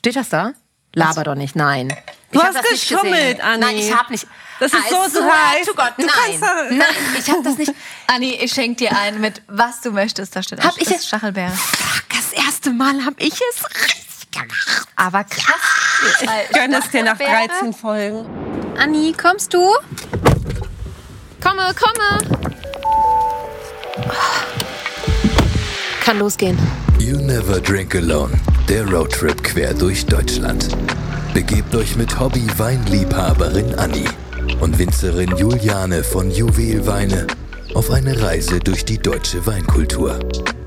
Steht das da? Laber doch nicht, nein. Du Ich hast geschummelt, gesehen. Anni. Nein, ich hab nicht. Das ist I so swear dreist. to Gott, Du nein. doch- Nein, ich hab das nicht. Anni, ich schenk dir ein mit was du möchtest. Da steht Hab auch ich das es- Stachelbeere. Fuck, das erste Mal hab ich es richtig gemacht. Aber krass. Ich gönne es dir nach 13 Folgen. Anni, kommst du? Komme, komme. Kann losgehen. You Never Drink Alone, der Roadtrip quer durch Deutschland. Begebt euch mit Hobby-Weinliebhaberin Anni und Winzerin Juliane von Juwelweine auf eine Reise durch die deutsche Weinkultur.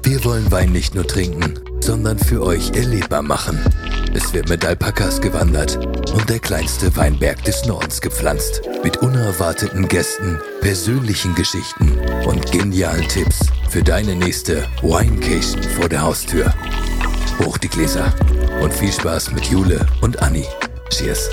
Wir wollen Wein nicht nur trinken, sondern für euch erlebbar machen. Es wird mit Alpakas gewandert und der kleinste Weinberg des Nordens gepflanzt. Mit unerwarteten Gästen, persönlichen Geschichten und genialen Tipps für deine nächste Winecation vor der Haustür. Hoch die Gläser und viel Spaß mit Jule und Anni. Cheers.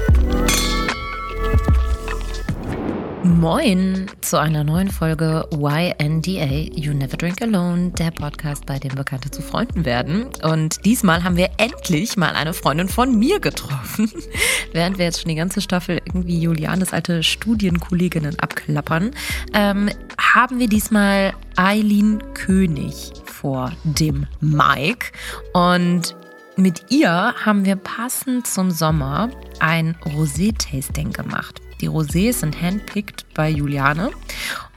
Moin zu einer neuen Folge YNDA, You Never Drink Alone, der Podcast, bei dem Bekannte zu Freunden werden. Und diesmal haben wir endlich mal eine Freundin von mir getroffen. Während wir jetzt schon die ganze Staffel irgendwie Julianes alte Studienkolleginnen abklappern, ähm, haben wir diesmal Eileen König vor dem Mike. Und mit ihr haben wir passend zum Sommer ein Rosé-Tasting gemacht. Die Rosés sind handpicked bei Juliane.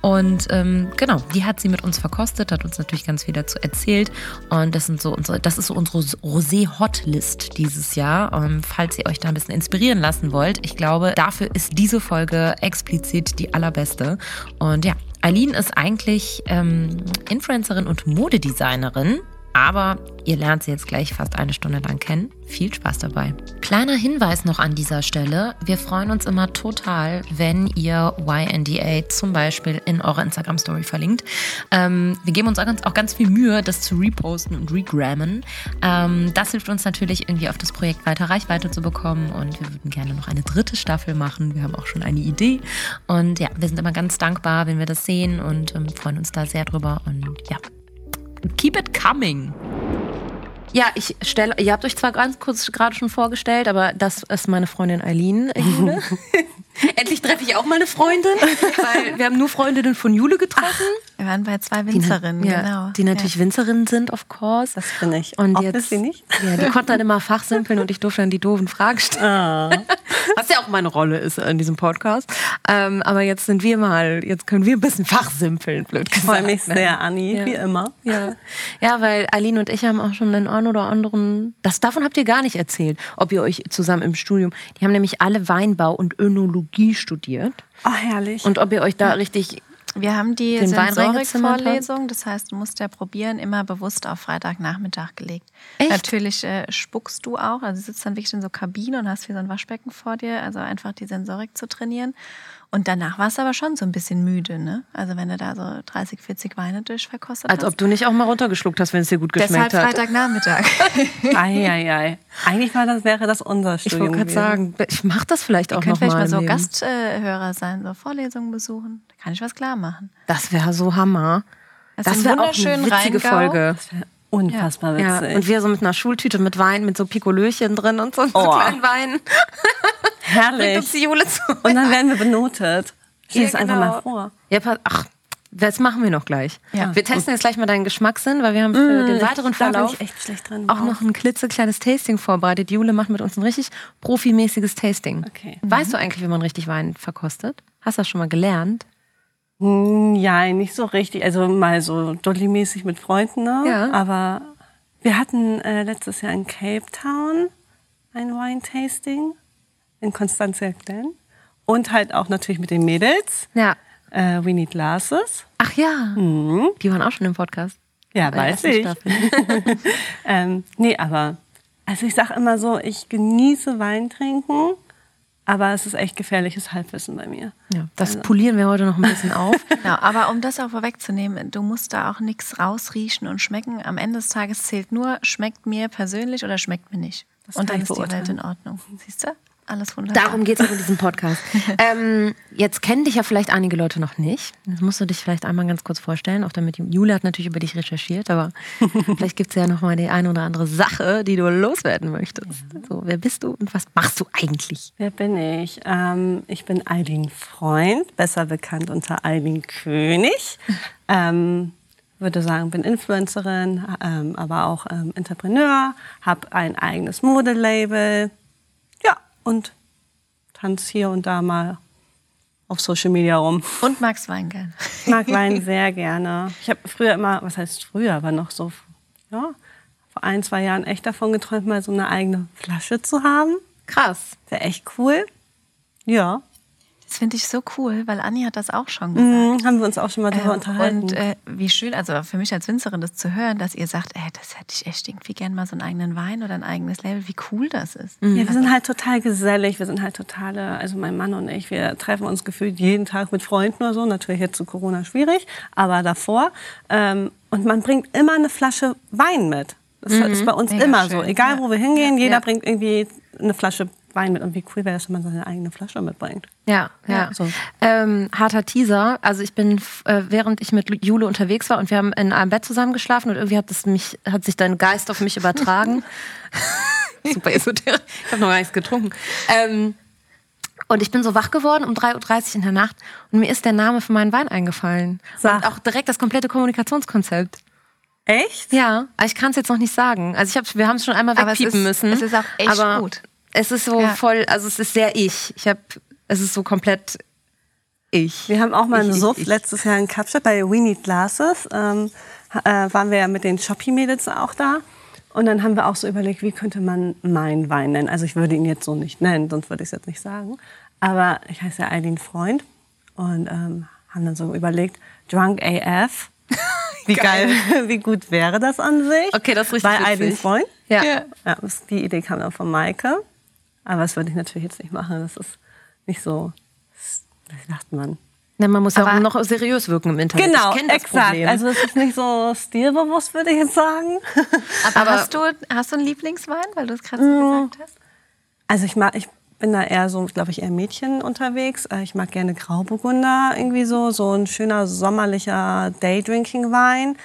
Und ähm, genau, die hat sie mit uns verkostet, hat uns natürlich ganz viel dazu erzählt. Und das sind so unsere, das ist so unsere Rosé-Hotlist dieses Jahr. Ähm, falls ihr euch da ein bisschen inspirieren lassen wollt. Ich glaube, dafür ist diese Folge explizit die allerbeste. Und ja, Aline ist eigentlich ähm, Influencerin und Modedesignerin. Aber ihr lernt sie jetzt gleich fast eine Stunde lang kennen. Viel Spaß dabei. Kleiner Hinweis noch an dieser Stelle. Wir freuen uns immer total, wenn ihr YNDA zum Beispiel in eurer Instagram-Story verlinkt. Ähm, wir geben uns auch ganz, auch ganz viel Mühe, das zu reposten und regrammen. Ähm, das hilft uns natürlich irgendwie auf das Projekt weiter Reichweite zu bekommen. Und wir würden gerne noch eine dritte Staffel machen. Wir haben auch schon eine Idee. Und ja, wir sind immer ganz dankbar, wenn wir das sehen und ähm, freuen uns da sehr drüber. Und ja, Keep it coming. Ja, ich stelle, ihr habt euch zwar ganz kurz gerade schon vorgestellt, aber das ist meine Freundin Eileen. Jule. Endlich treffe ich auch meine Freundin, weil wir haben nur Freundinnen von Jule getroffen. Wir waren bei zwei Winzerinnen, ja, genau. Die natürlich Winzerinnen sind, of course. Das bin ich. Und Ob jetzt, ist sie nicht? Ja, die konnten dann immer fachsimpeln und ich durfte dann die doofen Fragen stellen. Ah. Was ja auch meine Rolle ist in diesem Podcast. Ähm, aber jetzt sind wir mal, jetzt können wir ein bisschen fachsimpeln, blöd Ich gesagt. freue mich ne? sehr, Anni, Ja. wie immer. Ja. ja, weil Aline und ich haben auch schon den einen oder anderen. Das davon habt ihr gar nicht erzählt, ob ihr euch zusammen im Studium. Die haben nämlich alle Weinbau und Önologie studiert. Oh, herrlich. Und ob ihr euch da richtig. Wir haben die Sensorik-Vorlesung, das heißt, du musst ja probieren, immer bewusst auf Freitagnachmittag gelegt. Echt? Natürlich äh, spuckst du auch, also du sitzt dann wirklich in so Kabinen und hast wie so ein Waschbecken vor dir, also einfach die Sensorik zu trainieren. Und danach warst du aber schon so ein bisschen müde, ne? Also wenn du da so 30, 40 Weine durchverkostet Als hast. ob du nicht auch mal runtergeschluckt hast, wenn es dir gut Deshalb geschmeckt hat. Freitagnachmittag. Eieiei. Eigentlich war das, wäre das unser Ich Studium. wollte gerade sagen, ich mache das vielleicht auch Könnt noch vielleicht mal. mal so. Gasthörer sein, so Vorlesungen besuchen. Da kann ich was klar machen. Das wäre so Hammer. Das Das wäre auch eine witzige Rheingau. Folge. Unfassbar Ja, witzig. und wir so mit einer Schultüte mit Wein, mit so Pikolöchen drin und so, so Oh. kleinen Wein. Bringt herrlich. uns die Jule zu. Und dann werden wir benotet. Stell Ja, es einfach genau. mal vor. Ja, pass, ach, das machen wir noch gleich. Ja. Wir testen jetzt gleich mal deinen Geschmackssinn, weil wir haben für den weiteren Verlauf ich echt schlecht drin. auch noch ein klitzekleines Tasting vorbereitet. Jule macht mit uns ein richtig profimäßiges Tasting. Okay. Weißt du eigentlich, wie man richtig Wein verkostet? Hast du das schon mal gelernt? Hm, Ja, nicht so richtig. Also mal so Dolly-mäßig mit Freunden, ne? Ja. Aber wir hatten äh, letztes Jahr in Cape Town ein Wine-Tasting in Constantia Glen. Und halt auch natürlich mit den Mädels. Ja. Äh, We Need Glasses. Ach ja, Mhm. die waren auch schon im Podcast. Ja, Bei weiß ich. Ähm, nee, aber also ich sage immer so, ich genieße Wein trinken, aber es ist echt gefährliches Halbwissen bei mir. Ja, das polieren wir heute noch ein bisschen auf. Genau, aber um das auch vorwegzunehmen, du musst da auch nichts rausriechen und schmecken. Am Ende des Tages zählt nur, schmeckt mir persönlich oder schmeckt mir nicht. Das und dann ist die Welt in Ordnung. Siehst du? Alles wunderbar. Darum geht es auch in diesem Podcast. ähm, jetzt kennen dich ja vielleicht einige Leute noch nicht. Das musst du dich vielleicht einmal ganz kurz vorstellen, auch damit Julia hat natürlich über dich recherchiert, aber vielleicht gibt es ja noch mal die eine oder andere Sache, die du loswerden möchtest. So, wer bist du und was machst du eigentlich? Wer bin ich? Ähm, ich bin Eileen Freund, besser bekannt unter Eileen König. Ähm, würde sagen, bin Influencerin, ähm, aber auch ähm, Entrepreneur, habe ein eigenes Modelabel, ja, und tanze hier und da mal auf Social Media rum. Und magst Wein gern. Ich mag Wein sehr gerne. Ich habe früher immer, was heißt früher, aber noch so, ja, vor ein, zwei Jahren echt davon geträumt, mal so eine eigene Flasche zu haben. Krass. Wäre echt cool. Ja. Das finde ich so cool, weil Anni hat das auch schon gesagt. Mhm, haben wir uns auch schon mal darüber Ähm, unterhalten. Und äh, wie schön, also für mich als Winzerin das zu hören, dass ihr sagt, ey, das hätte ich echt irgendwie gern mal so einen eigenen Wein oder ein eigenes Label, wie cool das ist. Ja, wir sind halt total gesellig, wir sind halt totale, also mein Mann und ich, wir treffen uns gefühlt jeden Tag mit Freunden oder so. Natürlich jetzt zu Corona schwierig, aber davor. Ähm, und man bringt immer eine Flasche Wein mit. Das ist bei uns Mega immer so. schön, Egal ja. wo wir hingehen, jeder Ja. bringt irgendwie eine Flasche Wein mit. Und wie cool wäre es, wenn man seine eigene Flasche mitbringt. Ja, ja. Ja, so. Ähm, harter Teaser. Also ich bin, äh, während ich mit Jule unterwegs war und wir haben in einem Bett zusammen geschlafen und irgendwie hat, es mich, hat sich dein Geist auf mich übertragen. Super esoterisch. Ich habe noch gar nichts getrunken. Ähm, und ich bin so wach geworden um 3.30 Uhr in der Nacht und mir ist der Name für meinen Wein eingefallen. Sag. Und auch direkt das komplette Kommunikationskonzept. Echt? Ja, ich kann es jetzt noch nicht sagen. Also ich hab, wir haben es schon einmal Aber es wegpiepen ist- müssen. es ist auch echt aber gut. Es ist so Ja. voll, also es ist sehr ich. Ich habe, es ist so komplett ich. Wir haben auch mal Ich, einen Suff letztes Jahr in Kapstadt bei We Need Glasses. Ähm, äh, waren wir ja mit den Shopee-Mädels auch da. Und dann haben wir auch so überlegt, wie könnte man meinen Wein nennen. Also ich würde ihn jetzt so nicht nennen, sonst würde ich es jetzt nicht sagen. Aber ich heiße ja Eileen Freund und ähm, haben dann so überlegt, Drunk AF. Wie geil. wie gut wäre das an sich? Okay, das ist richtig Bei Eileen. Freund. Ja. Ja. Ja, die Idee kam dann von Maike. Aber das würde ich natürlich jetzt nicht machen. Das ist nicht so, wie sagt man? Na, man muss ja auch noch seriös wirken im Internet. Genau, ich kenn das exakt. Problem. Also es ist nicht so stilbewusst, würde ich jetzt sagen. Aber, Aber- hast, du, hast du einen Lieblingswein, weil du es gerade so gesagt hast? Also ich mag, ich bin da eher so, glaube ich, eher Mädchen unterwegs. Äh, Ich mag gerne Grauburgunder, irgendwie so, so ein schöner sommerlicher Daydrinking-Wein.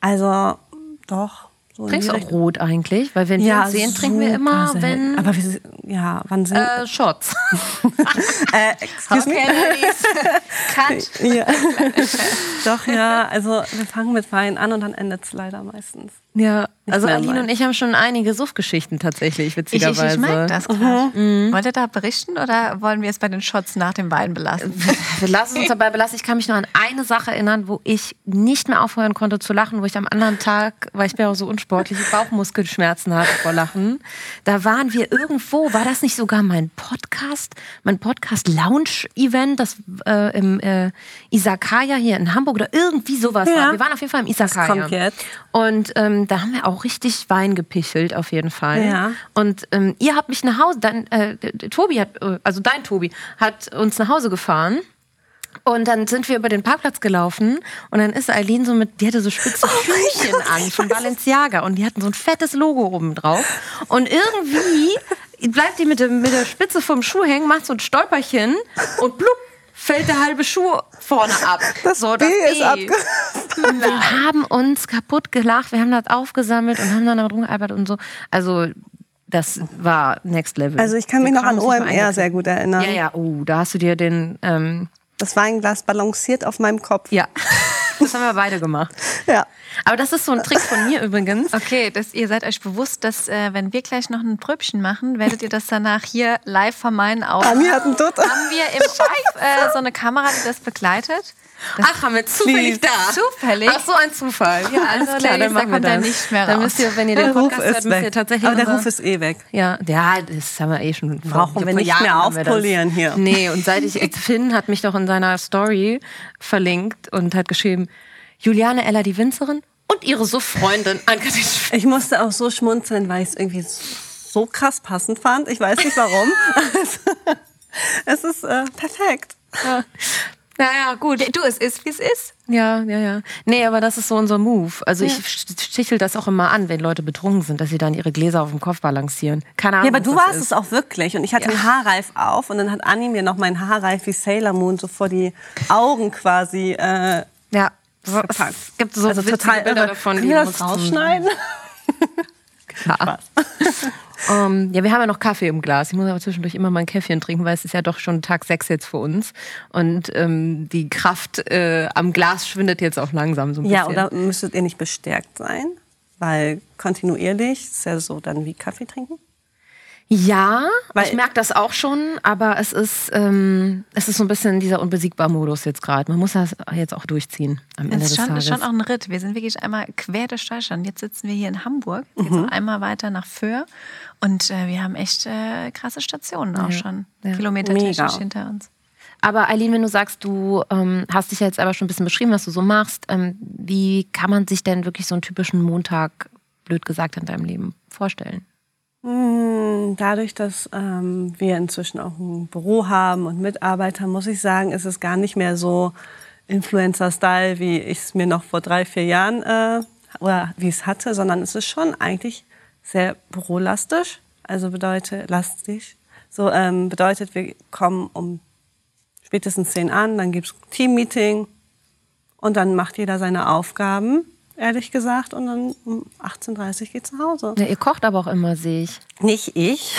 Also doch. So in Trinkst du auch rot eigentlich? Weil wenn wir uns sehen, trinken wir immer, selten. wenn... Aber wir, ja, wann sind... äh, Shots. äh, excuse me? Cut. Ja. Doch, ja. Also wir fangen mit Wein an und dann endet es leider meistens. Ja, also Aline und ich haben schon einige Suffgeschichten tatsächlich, Ich, ich, witzigerweise. ich mag das gerade. Wollt ihr da berichten oder wollen wir es bei den Shots nach dem Wein belassen? Wir lassen uns dabei belassen. Ich kann mich nur an eine Sache erinnern, wo ich nicht mehr aufhören konnte zu lachen, wo ich am anderen Tag, weil ich bin auch so unsportlich, Bauchmuskelschmerzen hatte vor Lachen. Da waren wir irgendwo, war das nicht sogar mein Podcast, mein Podcast-Lounge-Event, das äh, im äh, Isakaya hier in Hamburg oder irgendwie sowas Ja. war. Wir waren auf jeden Fall im Isakaya. kommt jetzt. Und ähm, da haben wir auch richtig Wein gepichelt, auf jeden Fall. Ja. Und ähm, ihr habt mich nach Hause, dann, äh, Tobi hat, äh, also dein Tobi, hat uns nach Hause gefahren. Und dann sind wir über den Parkplatz gelaufen und dann ist Eileen so mit, die hatte so spitze Schüchen an von Balenciaga und die hatten so ein fettes Logo oben drauf. Und irgendwie bleibt die mit, dem, mit der Spitze vom Schuh hängen, macht so ein Stolperchen und blub, fällt der halbe Schuh vorne ab. Das so, B ist abge- Und wir haben uns kaputt gelacht, wir haben das aufgesammelt und haben dann damit rumgealbert und so. Also das war Next Level. Also ich kann mich Wir noch an OMR sehr gut erinnern. Ja, ja, oh, da hast du dir den, ähm, Das Weinglas balanciert auf meinem Kopf. ja, das haben wir beide gemacht. Ja. Aber das ist so ein Trick von mir übrigens. Okay, das, ihr seid euch bewusst, dass äh, wenn wir gleich noch ein Pröbchen machen, werdet ihr das danach hier live vor meinen Augen. Anni hat einen Dutt. Haben wir im Live äh, so eine Kamera, die das begleitet? Ach, haben wir zufällig Please. da. Zufällig? Ach, so ein Zufall. Ja, alles Also, klar, Ladies, dann machen da wir kommt er das. nicht mehr Dann raus. müsst ihr, wenn ihr Der den Ruf Podcast hört, ist müsst ihr weg. tatsächlich Aber der Ruf ist eh weg. Ja, ja, das haben wir eh schon. Brauchen wir nicht Jahren mehr wir das. aufpolieren hier. Nee, und seit ich, Finn hat mich doch in seiner Story verlinkt und hat geschrieben, Juliane Eller, die Winzerin und ihre Suff-Freundin Ann-Kathrin Schmidt. Ich musste auch so schmunzeln, weil ich es irgendwie so krass passend fand. Ich weiß nicht warum. es ist äh, perfekt. Naja, gut. Du, es ist, wie es ist. Ja, ja, ja. Nee, aber das ist so unser Move. Also ich stichel das auch immer an, wenn Leute betrunken sind, dass sie dann ihre Gläser auf dem Kopf balancieren. Keine Ahnung. Ja, aber du warst ist. es auch wirklich. Und ich hatte den Haarreif auf und dann hat Anni mir noch meinen Haarreif wie Sailor Moon so vor die Augen quasi äh, Ja. Es gibt so also total Bilder irre. davon, Können die wir musst das du- rausschneiden? Klar. Ähm, ja, wir haben ja noch Kaffee im Glas. Ich muss aber zwischendurch immer mal ein Käffchen trinken, weil es ist ja doch schon Tag sechs jetzt für uns. Und ähm, die Kraft äh, am Glas schwindet jetzt auch langsam so ein Ja, bisschen. oder müsstet ihr nicht bestärkt sein? Weil kontinuierlich ist ja so dann wie Kaffee trinken. Ja, Weil- ich merke das auch schon, aber es ist, ähm, es ist so ein bisschen dieser unbesiegbar Modus jetzt gerade. Man muss das jetzt auch durchziehen am Ende Es des ist schon, Tages. ist schon auch ein Ritt. Wir sind wirklich einmal quer durch Deutschland. Jetzt sitzen wir hier in Hamburg, jetzt noch einmal weiter nach Föhr. Und äh, wir haben echt äh, krasse Stationen auch schon, ja. kilometertechnisch hinter uns. Aber Eileen, wenn du sagst, du ähm, hast dich ja jetzt aber schon ein bisschen beschrieben, was du so machst, ähm, wie kann man sich denn wirklich so einen typischen Montag, blöd gesagt, in deinem Leben vorstellen? Hm, Dadurch, dass ähm, wir inzwischen auch ein Büro haben und Mitarbeiter, muss ich sagen, ist es gar nicht mehr so Influencer-Style, wie ich es mir noch vor drei, vier Jahren äh, oder wie es hatte, sondern es ist schon eigentlich sehr bürolastisch. Also bedeutet lastig. So ähm, bedeutet, wir kommen um spätestens 10 an, dann gibt es Team-Meeting und dann macht jeder seine Aufgaben, ehrlich gesagt, und dann um 18.30 Uhr geht nach Hause. Ja, ihr kocht aber auch immer, sehe ich. Nicht ich.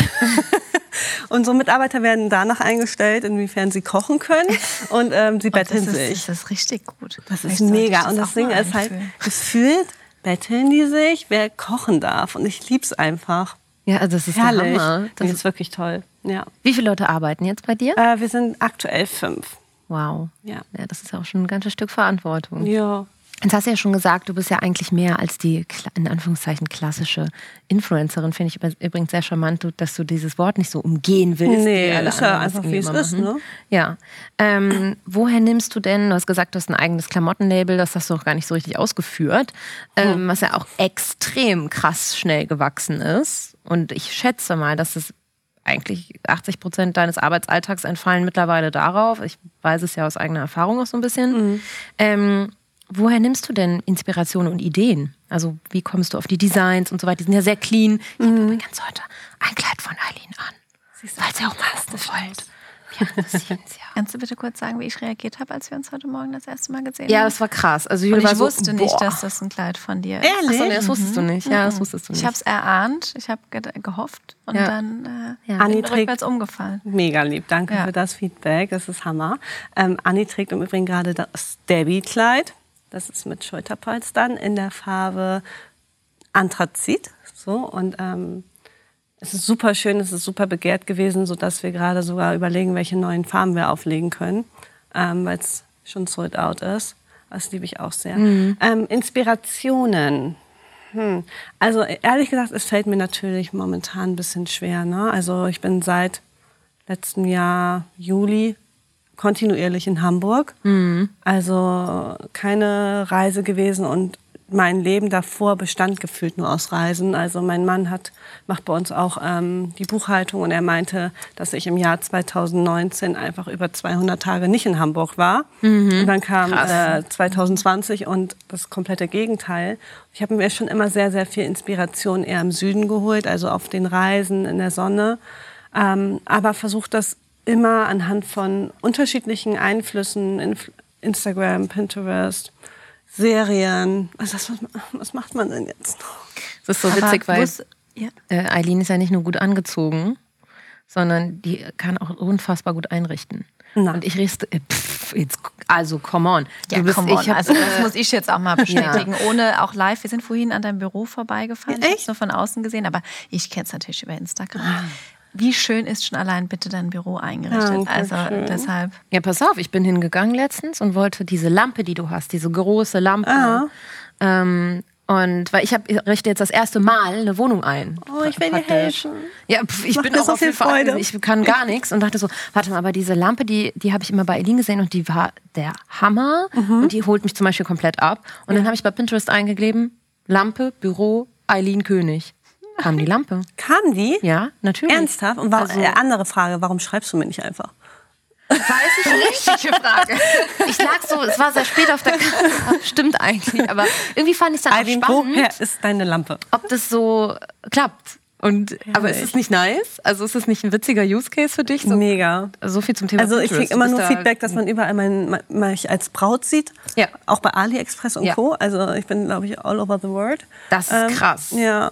Unsere Mitarbeiter werden danach eingestellt, inwiefern sie kochen können und ähm, sie betteln das ist, sich. Das ist richtig gut. Das Vielleicht ist mega. das und das Ding ist halt, gefühlt betteln die sich, wer kochen darf. Und ich lieb's einfach. Ja, also das ist Herrlich. der Hammer. Das ist wirklich toll. Ja. Wie viele Leute arbeiten jetzt bei dir? Äh, wir sind aktuell fünf. Wow. Ja. Ja, das ist auch schon ein ganzes Stück Verantwortung. Ja. Jetzt hast du ja schon gesagt, du bist ja eigentlich mehr als die, in Anführungszeichen, klassische Influencerin. Finde ich üb- übrigens sehr charmant, dass du dieses Wort nicht so umgehen willst. Nee, ist ja einfach, wie es ist, ne? Ja. Ähm, woher nimmst du denn, du hast gesagt, du hast ein eigenes Klamottenlabel, das hast du auch gar nicht so richtig ausgeführt, ähm, was ja auch extrem krass schnell gewachsen ist. Und ich schätze mal, dass es eigentlich 80 Prozent deines Arbeitsalltags entfallen mittlerweile darauf. Ich weiß es ja aus eigener Erfahrung auch so ein bisschen. Ähm, woher nimmst du denn Inspiration und Ideen? Also wie kommst du auf die Designs und so weiter? Die sind ja sehr clean. Ich habe übrigens heute ein Kleid von Eileen an. Weil sie auch mal wollt. Ja, ja. Kannst du bitte kurz sagen, wie ich reagiert habe, als wir uns heute Morgen das erste Mal gesehen Ja, haben? das war krass. Also Und Jule ich war so, wusste nicht, dass das ein Kleid von dir ist. Ehrlich? Achso, nee, das wusstest du nicht. Ja, das wusstest du nicht. Ich habe es erahnt, ich habe ge gehofft und Ja. dann äh, Ja. bin Anni ich trägt- rückwärts umgefallen. Mega lieb. Danke Ja. für das Feedback. Das ist Hammer. Ähm, Anni trägt im Übrigen gerade das Debbie-Kleid. Das ist mit Schulterpolstern in der Farbe Anthrazit. So, und ähm, es ist super schön, es ist super begehrt gewesen, sodass wir gerade sogar überlegen, welche neuen Farben wir auflegen können, ähm, weil es schon sold out ist. Das liebe ich auch sehr. Ähm, Inspirationen. Hm. Also ehrlich gesagt, es fällt mir natürlich momentan ein bisschen schwer. Ne? Also ich bin seit letztem Jahr Juli kontinuierlich in Hamburg. Also keine Reise gewesen und mein Leben davor bestand gefühlt nur aus Reisen. Also mein Mann hat, macht bei uns auch ähm, die Buchhaltung und er meinte, dass ich im Jahr 2019 einfach über 200 Tage nicht in Hamburg war. Und dann kam äh, 2020 und das komplette Gegenteil. Ich habe mir schon immer sehr, sehr viel Inspiration eher im Süden geholt, also auf den Reisen in der Sonne. Ähm, aber versucht das immer anhand von unterschiedlichen Einflüssen, Inf Instagram, Pinterest, Serien. Also das, was, was macht man denn jetzt noch? Das ist so Aber witzig, weil wus- ja. äh, Eileen ist ja nicht nur gut angezogen, sondern die kann auch unfassbar gut einrichten. Na. Und ich richte, äh, pff, jetzt, also come on. Ja, Du bist- come on. ich hab, also das muss ich jetzt auch mal bestätigen, ohne auch live. Wir sind vorhin an deinem Büro vorbeigefahren. Ich habe es Echt? nur von außen gesehen, aber ich kenne es natürlich über Instagram. Wie schön ist schon allein bitte dein Büro eingerichtet. Danke also schön. deshalb. Ja, pass auf, ich bin hingegangen letztens und wollte diese Lampe, die du hast, diese große Lampe. Ah. Ähm, und weil ich, hab, ich richte jetzt das erste Mal eine Wohnung ein. Oh, ich will dir helfen. Ja, pf, ich Macht bin auch so auf viel jeden Fall, Freude. ich kann gar nichts und dachte so, warte mal, aber diese Lampe, die, die habe ich immer bei Eileen gesehen und die war der Hammer Mhm. und die holt mich zum Beispiel komplett ab. Und dann habe ich bei Pinterest eingegeben, Lampe, Büro, Eileen König. Kam die Lampe. Kam die? Ja, natürlich. Ernsthaft? Und war, Also- äh, andere Frage, warum schreibst du mir nicht einfach? Weiß ich nicht. Richtige Frage. Ich lag so, es war sehr spät auf der Kamera. Stimmt eigentlich, aber irgendwie fand ich es dann auch Eileen, spannend, woher ist deine Lampe? ob das so klappt. Und, aber ist es nicht nice? Also ist es nicht ein witziger Use Case für dich? So, Mega. so viel zum Thema Also ich kriege immer nur da- Feedback, dass man überall mein, mich als Braut sieht. Ja. Auch bei AliExpress und Ja. Co. Also ich bin, glaube ich, all over the world. Das ist krass. Ja.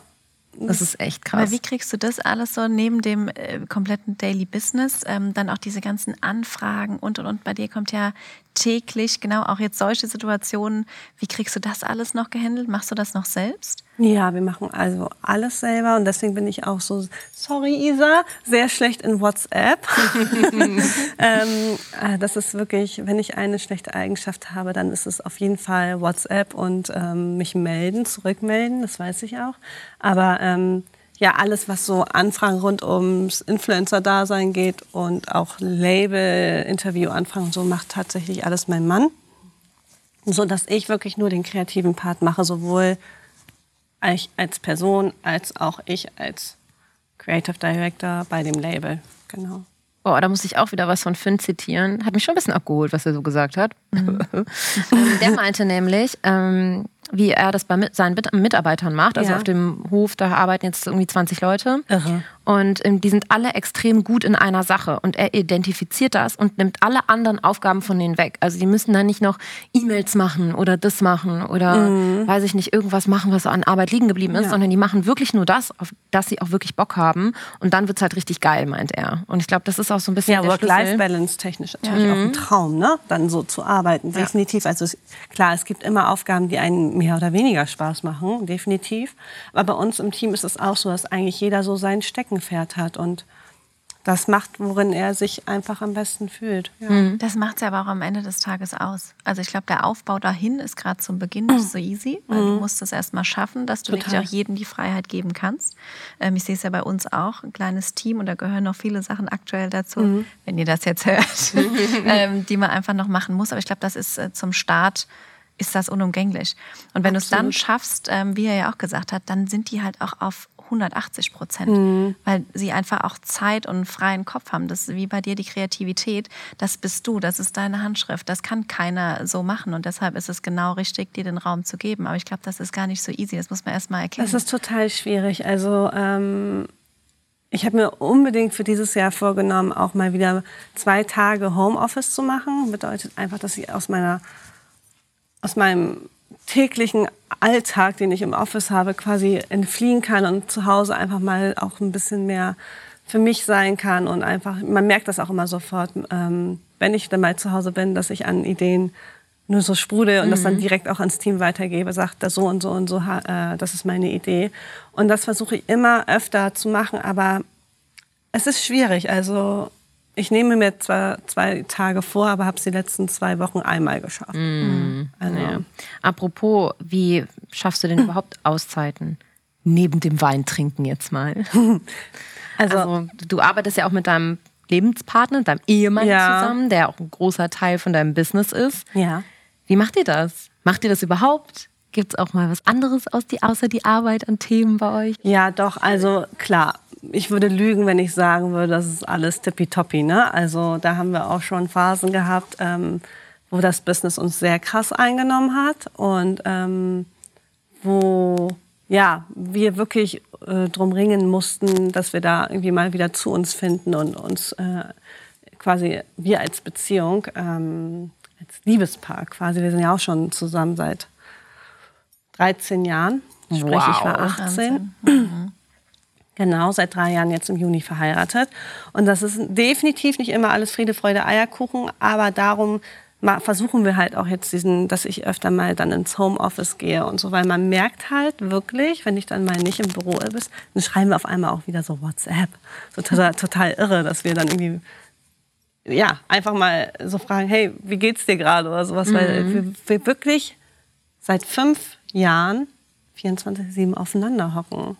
Das ist echt krass. Aber wie kriegst du das alles so neben dem äh, kompletten Daily Business, ähm, dann auch diese ganzen Anfragen und und und. Bei dir kommt ja täglich genau auch jetzt solche Situationen. Wie kriegst du das alles noch gehandelt? Machst du das noch selbst? Ja, wir machen also alles selber und deswegen bin ich auch so, sorry Isa, sehr schlecht in WhatsApp. ähm, äh, das ist wirklich, wenn ich eine schlechte Eigenschaft habe, dann ist es auf jeden Fall WhatsApp und ähm, mich melden, zurückmelden, das weiß ich auch. Aber ähm, ja, alles, was so Anfragen rund ums Influencer-Dasein geht und auch Label, Interview-Anfragen und so, macht tatsächlich alles mein Mann. So dass ich wirklich nur den kreativen Part mache, sowohl ich als Person als auch ich als Creative Director bei dem Label. Genau. Oh, da muss ich auch wieder was von Finn zitieren. Hat mich schon ein bisschen abgeholt, was er so gesagt hat. ähm, der meinte nämlich, ähm, wie er das bei seinen Mit- Mitarbeitern macht. Also Ja. auf dem Hof, da arbeiten jetzt irgendwie 20 Leute. Irre. Und ähm, die sind alle extrem gut in einer Sache. Und er identifiziert das und nimmt alle anderen Aufgaben von denen weg. Also die müssen dann nicht noch E-Mails machen oder das machen oder weiß ich nicht, irgendwas machen, was an Arbeit liegen geblieben ist, Mhm. Ja. sondern die machen wirklich nur das, auf das sie auch wirklich Bock haben. Und dann wird's halt richtig geil, meint er. Und ich glaube, das ist auch so ein bisschen Ja. Work-Life-Balance technisch natürlich auch ein Traum, ne? Dann so zu arbeiten, definitiv. Also es, klar, es gibt immer Aufgaben, die einen mehr oder weniger Spaß machen, definitiv. Aber bei uns im Team ist es auch so, dass eigentlich jeder so sein Steckenpferd hat und das macht, worin er sich einfach am besten fühlt. Ja. Das macht es ja aber auch am Ende des Tages aus. Also ich glaube, der Aufbau dahin ist gerade zum Beginn nicht so easy, weil du musst es erstmal schaffen, dass du wirklich auch jedem die Freiheit geben kannst. Ähm, ich sehe es ja bei uns auch, ein kleines Team und da gehören noch viele Sachen aktuell dazu, wenn ihr das jetzt hört, ähm, die man einfach noch machen muss. Aber ich glaube, das ist äh, zum Start ist das unumgänglich. Und wenn du es dann schaffst, ähm, wie er ja auch gesagt hat, dann sind die halt auch auf 180 Prozent, weil sie einfach auch Zeit und einen freien Kopf haben. Das ist wie bei dir die Kreativität. Das bist du, das ist deine Handschrift. Das kann keiner so machen und deshalb ist es genau richtig, dir den Raum zu geben. Aber ich glaube, das ist gar nicht so easy. Das muss man erst mal erkennen. Das ist total schwierig. Also ähm, ich habe mir unbedingt für dieses Jahr vorgenommen, auch mal wieder zwei Tage Homeoffice zu machen. Bedeutet einfach, dass ich aus meiner aus meinem täglichen Alltag, den ich im Office habe, quasi entfliehen kann und zu Hause einfach mal auch ein bisschen mehr für mich sein kann und einfach, man merkt das auch immer sofort, ähm, wenn ich dann mal zu Hause bin, dass ich an Ideen nur so sprudel und das dann direkt auch ans Team weitergebe, sagt, das so und so und so, äh, das ist meine Idee. Und das versuche ich immer öfter zu machen, aber es ist schwierig. Also ich nehme mir zwar zwei Tage vor, aber habe es die letzten zwei Wochen einmal geschafft. Also, Ja. Apropos, wie schaffst du denn überhaupt Auszeiten? Neben dem Wein trinken jetzt mal. also, Also, du arbeitest ja auch mit deinem Lebenspartner, deinem Ehemann Ja. zusammen, der auch ein großer Teil von deinem Business ist. ja. Wie macht ihr das? Macht ihr das überhaupt? Gibt es auch mal was anderes aus die, außer die Arbeit an Themen bei euch? Ja, doch, also klar. Ich würde lügen, wenn ich sagen würde, das ist alles tippitoppi. Ne? Also da haben wir auch schon Phasen gehabt, ähm, wo das Business uns sehr krass eingenommen hat und ähm, wo ja, wir wirklich äh, drum ringen mussten, dass wir da irgendwie mal wieder zu uns finden und uns äh, quasi wir als Beziehung, ähm, als Liebespaar quasi, wir sind ja auch schon zusammen seit 13 Jahren. Sprich, ich war 18. Genau, seit drei Jahren jetzt im Juni verheiratet. Und das ist definitiv nicht immer alles Friede, Freude, Eierkuchen, aber darum versuchen wir halt auch jetzt diesen, dass ich öfter mal dann ins Homeoffice gehe und so, weil man merkt halt wirklich, wenn ich dann mal nicht im Büro bin, dann schreiben wir auf einmal auch wieder so WhatsApp. So total, total irre, dass wir dann irgendwie ja, einfach mal so fragen, hey, wie geht's dir gerade oder sowas, weil wir, wir wirklich seit fünf Jahren 24-7 aufeinander hocken.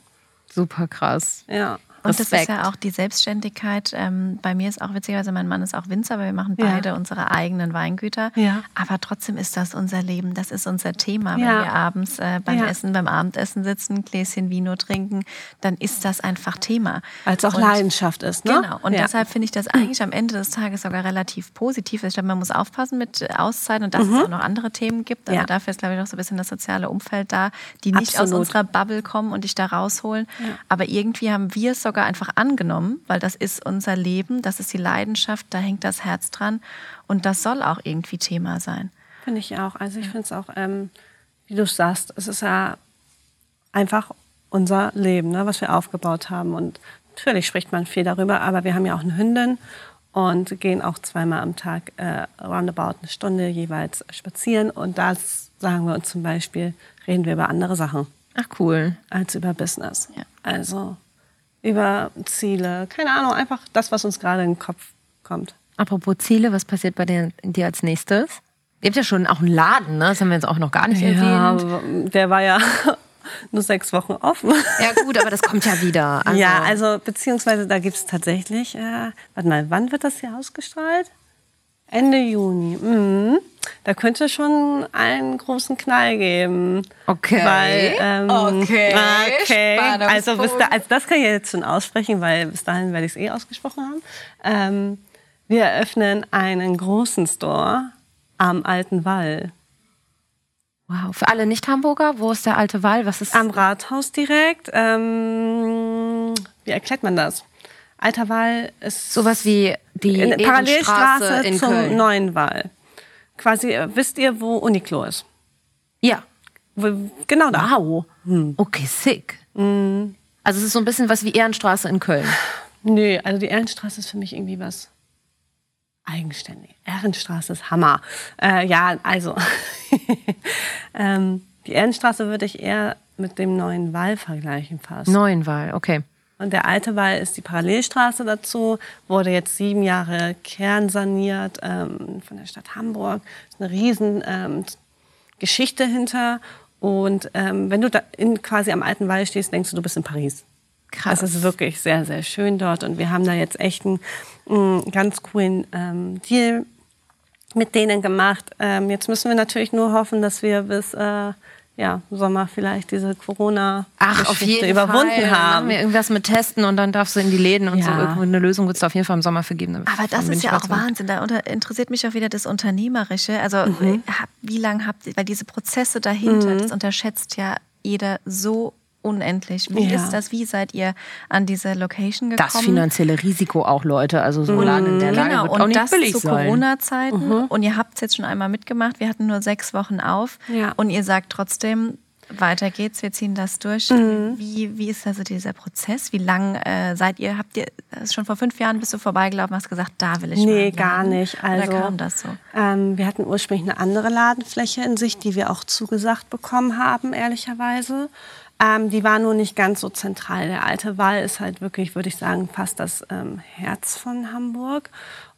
Super krass. Ja. Und das ist ja auch die Selbstständigkeit. Ähm, bei mir ist auch witzigerweise, mein Mann ist auch Winzer, aber wir machen Ja. beide unsere eigenen Weingüter. Ja. Aber trotzdem ist das unser Leben, das ist unser Thema. Wenn Ja. wir abends äh, beim Ja. Essen, beim Abendessen sitzen, Gläschen Vino trinken, dann ist das einfach Thema. Weil es auch Und- Leidenschaft ist, ne? Genau. Und ja. deshalb finde ich das eigentlich am Ende des Tages sogar relativ positiv. Ich glaube, man muss aufpassen mit äh, Auszeiten und dass es auch noch andere Themen gibt. Aber Mhm. Ja. dafür ist, glaube ich, noch so ein bisschen das soziale Umfeld da, die nicht aus Absolut. unserer Bubble kommen und dich da rausholen. Aber irgendwie haben wir es sogar einfach angenommen, weil das ist unser Leben, das ist die Leidenschaft, da hängt das Herz dran. Und das soll auch irgendwie Thema sein. Finde ich auch. Also ich finde es auch, ähm, wie du sagst, es ist ja einfach unser Leben, ne, was wir aufgebaut haben. Und natürlich spricht man viel darüber, aber wir haben ja auch eine Hündin und gehen auch zweimal am Tag äh, roundabout eine Stunde jeweils spazieren. Und das sagen wir uns zum Beispiel, reden wir über andere Sachen Ach cool. als über Business. Ja. Also über Ziele, keine Ahnung, einfach das, was uns gerade in den Kopf kommt. Apropos Ziele, was passiert bei dir, dir als nächstes? Ihr habt ja schon auch einen Laden, ne? Das haben wir jetzt auch noch gar nicht erwähnt. aber der war ja nur sechs Wochen offen. Ja gut, aber das kommt ja wieder. Also, Ja, also beziehungsweise da gibt es tatsächlich, äh, warte mal, wann wird das hier ausgestrahlt? Ende Juni. Mhm. Da könnte schon einen großen Knall geben. Okay. Weil, ähm, Okay. okay. Also, da, also das kann ich jetzt schon aussprechen, weil bis dahin werde ich es eh ausgesprochen haben. Ähm, wir eröffnen einen großen Store am Alten Wall. wow. Für alle Nicht-Hamburger, wo ist der alte Wall? Was ist Am Rathaus direkt. Ähm, wie erklärt man das? Alter Wall ist sowas wie die in Ehrenstraße Parallelstraße in zum Köln? neuen Wall. Quasi, äh, wisst ihr, wo Uniqlo ist? Ja. Genau da. Wow. Okay, sick. Also es ist so ein bisschen was wie Ehrenstraße in Köln. Nö, also die Ehrenstraße ist für mich irgendwie was eigenständig. Ehrenstraße ist Hammer. Äh, ja, also ähm, die Ehrenstraße würde ich eher mit dem neuen Wall vergleichen fast. Neuen Wall, okay. Und der alte Wall ist die Parallelstraße dazu, wurde jetzt sieben Jahre kernsaniert ähm, von der Stadt Hamburg. Ist eine riesen ähm, Geschichte hinter. Und ähm, wenn du da in, quasi am alten Wall stehst, denkst du, du bist in Paris. Krass. Es ist wirklich sehr, sehr schön dort. Und wir haben da jetzt echt einen, einen ganz coolen ähm, Deal mit denen gemacht. Ähm, jetzt müssen wir natürlich nur hoffen, dass wir bis äh, ja, Sommer vielleicht diese corona Ach, auf jeden überwunden Fall. Dann Machen haben. wir irgendwas mit Testen und dann darfst du in die Läden und so. Ja. Irgendwo eine Lösung wird es auf jeden Fall im Sommer vergeben. Aber das ist ja auch Wahnsinn. Da interessiert mich auch wieder das Unternehmerische. Also Mhm. äh, wie lange habt ihr, weil diese Prozesse dahinter, das unterschätzt ja jeder so unendlich. Wie Ja. ist das? Wie seid ihr an diese Location gekommen? Das finanzielle Risiko auch, Leute. Also so ein Laden in der Lage Genau, wird und auch nicht das billig zu. Corona-Zeiten. Und ihr habt es jetzt schon einmal mitgemacht. Wir hatten nur sechs Wochen auf. Ja. Und ihr sagt trotzdem, weiter geht's, wir ziehen das durch. Mhm. Wie, wie ist also dieser Prozess? Wie lang äh, seid ihr? Habt ihr also schon vor fünf Jahren bist du vorbeigelaufen, hast gesagt, da will ich Nee, gar nicht. Also, Oder kam das so? Ähm, wir hatten ursprünglich eine andere Ladenfläche in sich, die wir auch zugesagt bekommen haben, ehrlicherweise. Ähm, die war nur nicht ganz so zentral. Der alte Wall ist halt wirklich, würde ich sagen, fast das ähm, Herz von Hamburg.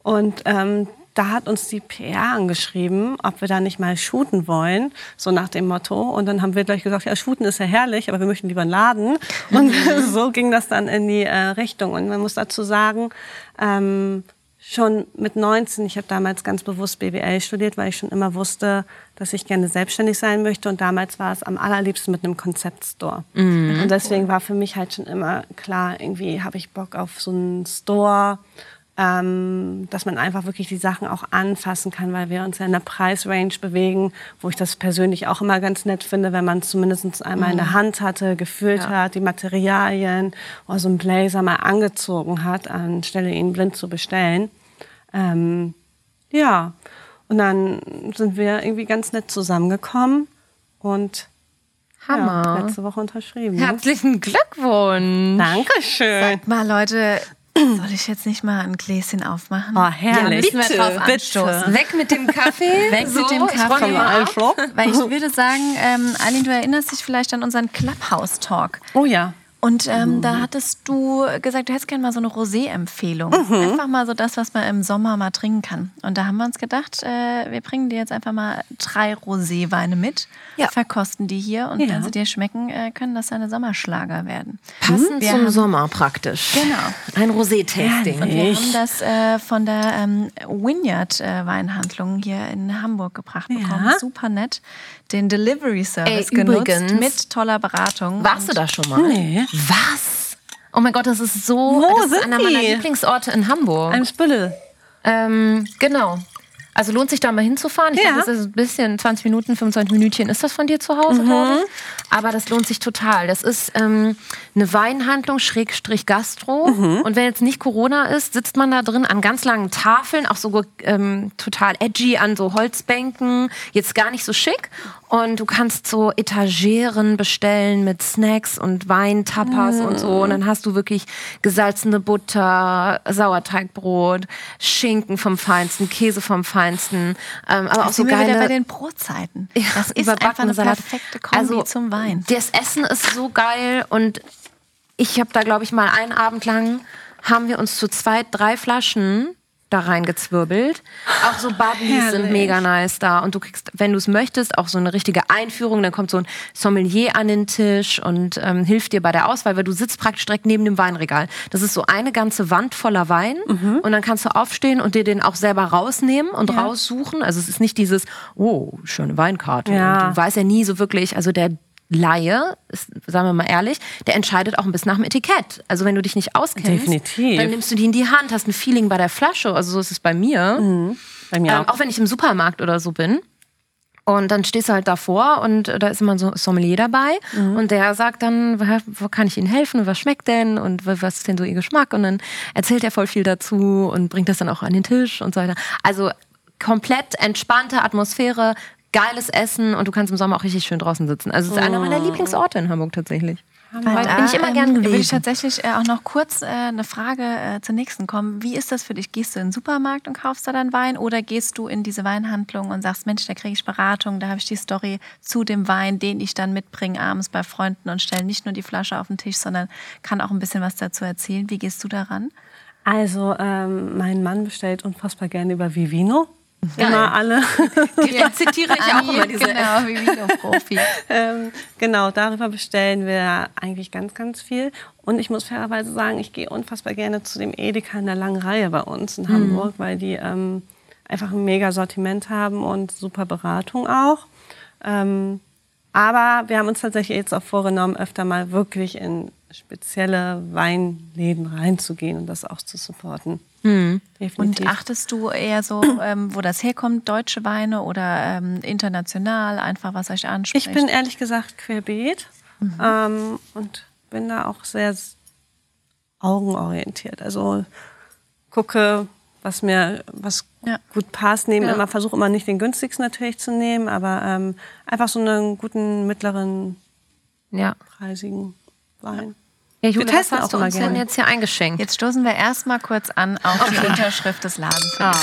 Und ähm, da hat uns die PR angeschrieben, ob wir da nicht mal shooten wollen, so nach dem Motto. Und dann haben wir gleich gesagt, ja, shooten ist ja herrlich, aber wir möchten lieber einen Laden. Und so ging das dann in die äh, Richtung. Und man muss dazu sagen, ähm, schon mit 19, ich habe damals ganz bewusst BWL studiert, weil ich schon immer wusste, dass ich gerne selbstständig sein möchte. Und damals war es am allerliebsten mit einem Konzeptstore. Und deswegen war für mich halt schon immer klar, irgendwie habe ich Bock auf so einen Store, ähm, dass man einfach wirklich die Sachen auch anfassen kann, weil wir uns ja in einer Preisrange bewegen, wo ich das persönlich auch immer ganz nett finde, wenn man es zumindest einmal in der Hand hatte, gefühlt hat, die Materialien oder so einen Blazer mal angezogen hat, anstelle ihn blind zu bestellen. Ähm, ja, und dann sind wir irgendwie ganz nett zusammengekommen und ja, Hammer. letzte Woche unterschrieben. Ne? Herzlichen Glückwunsch. Dankeschön. Mal Leute, soll ich jetzt nicht mal ein Gläschen aufmachen? Oh, herrlich. Ja, wir drauf anstoßen. Weg mit dem Kaffee. Weg mit dem ich Kaffee. räume mal ab. Einflop. Weil ich würde sagen, ähm, Aline, du erinnerst dich vielleicht an unseren Clubhouse-Talk. Oh ja. Und ähm, da hattest du gesagt, du hättest gerne mal so eine Rosé-Empfehlung. Einfach mal so das, was man im Sommer mal trinken kann. Und da haben wir uns gedacht, äh, wir bringen dir jetzt einfach mal drei Roséweine mit, Ja. verkosten die hier und Ja. wenn sie dir schmecken, äh, können das deine Sommerschlager werden. Passend Wir zum haben- Sommer praktisch. Genau. Ein Rosé-Tasting. Und wir haben das äh, von der ähm, Vineyard-Weinhandlung hier in Hamburg gebracht bekommen. Ja. Super nett. Den Delivery Service Ey, genutzt übrigens- mit toller Beratung. Warst du da schon mal? Nee. Was? Oh mein Gott, das ist so. Wo das ist sind einer meiner die? Lieblingsorte in Hamburg. Ein Spülle. Ähm, genau. Also lohnt sich da mal hinzufahren. Ich Ja. glaube, das ist ein bisschen, 20 Minuten, 25 Minütchen ist das von dir zu Hause, glaube ich. Aber das lohnt sich total. Das ist ähm, eine Weinhandlung, Schrägstrich Gastro. Und wenn jetzt nicht Corona ist, sitzt man da drin an ganz langen Tafeln, auch so ähm, total edgy an so Holzbänken. Jetzt gar nicht so schick. Und du kannst so Etageren bestellen mit Snacks und Weintapas und so. Und dann hast du wirklich gesalzene Butter, Sauerteigbrot, Schinken vom Feinsten, Käse vom Feinsten. Ähm, aber auch so wieder bei geile den Brotzeiten. ja, das ist einfach eine Salat. perfekte Kombi zum Wein. Das Essen ist so geil und ich habe da, glaube ich, mal einen Abend lang haben wir uns zu zweit drei Flaschen da reingezwirbelt. Auch so Bubblies sind mega nice da. Und du kriegst, wenn du es möchtest, auch so eine richtige Einführung. Dann kommt so ein Sommelier an den Tisch und ähm, hilft dir bei der Auswahl, weil du sitzt praktisch direkt neben dem Weinregal. Das ist so eine ganze Wand voller Wein. Mhm. Und dann kannst du aufstehen und dir den auch selber rausnehmen und raussuchen. Also es ist nicht dieses, oh, schöne Weinkarte. Ja. Du weißt ja nie so wirklich, also der Laie, ist, sagen wir mal ehrlich, der entscheidet auch ein bisschen nach dem Etikett. Also wenn du dich nicht auskennst, Definitiv. dann nimmst du die in die Hand, hast ein Feeling bei der Flasche. Also so ist es bei mir. Bei mir Ähm, auch. auch wenn ich im Supermarkt oder so bin. Und dann stehst du halt davor und äh, da ist immer so ein Sommelier dabei und der sagt dann, "Wa- wo kann ich Ihnen helfen und was schmeckt denn und wa- was ist denn so Ihr Geschmack und dann erzählt er voll viel dazu und bringt das dann auch an den Tisch und so weiter. Also komplett entspannte Atmosphäre, geiles Essen und du kannst im Sommer auch richtig schön draußen sitzen. Also es ist einer meiner Lieblingsorte in Hamburg tatsächlich. Weil bin ich immer gern Will ich gewesen. tatsächlich äh, auch noch kurz äh, eine Frage äh, zur nächsten kommen. Wie ist das für dich? Gehst du in den Supermarkt und kaufst da dann Wein oder gehst du in diese Weinhandlung und sagst, Mensch, da kriege ich Beratung, da habe ich die Story zu dem Wein, den ich dann mitbringe abends bei Freunden und stelle nicht nur die Flasche auf den Tisch, sondern kann auch ein bisschen was dazu erzählen. Wie gehst du daran? Also, ähm, mein Mann bestellt unfassbar gerne über Vivino. Immer alle. Ja, zitiere ich auch immer diese genau, wie Vino-Profi. ähm, genau, darüber bestellen wir eigentlich ganz, ganz viel. Und ich muss fairerweise sagen, ich gehe unfassbar gerne zu dem Edeka in der langen Reihe bei uns in Hamburg, weil die ähm, einfach ein mega Sortiment haben und super Beratung auch. Ähm, aber wir haben uns tatsächlich jetzt auch vorgenommen, öfter mal wirklich in spezielle Weinläden reinzugehen und das auch zu supporten. Und Definitiv. achtest du eher so, ähm, wo das herkommt, deutsche Weine oder ähm, international, einfach was euch anspricht? Ich bin ehrlich gesagt querbeet ähm, und bin da auch sehr augenorientiert. Also gucke, was mir was Ja. gut passt. Nehme Ja. immer, versuche immer nicht den günstigsten natürlich zu nehmen, aber ähm, einfach so einen guten mittleren Ja. preisigen Wein. Ja, Julia, Wir was testen hast auch du uns denn gerne. jetzt hier eingeschenkt? Jetzt stoßen wir erstmal kurz an auf die Unterschrift des Ladens. Ah.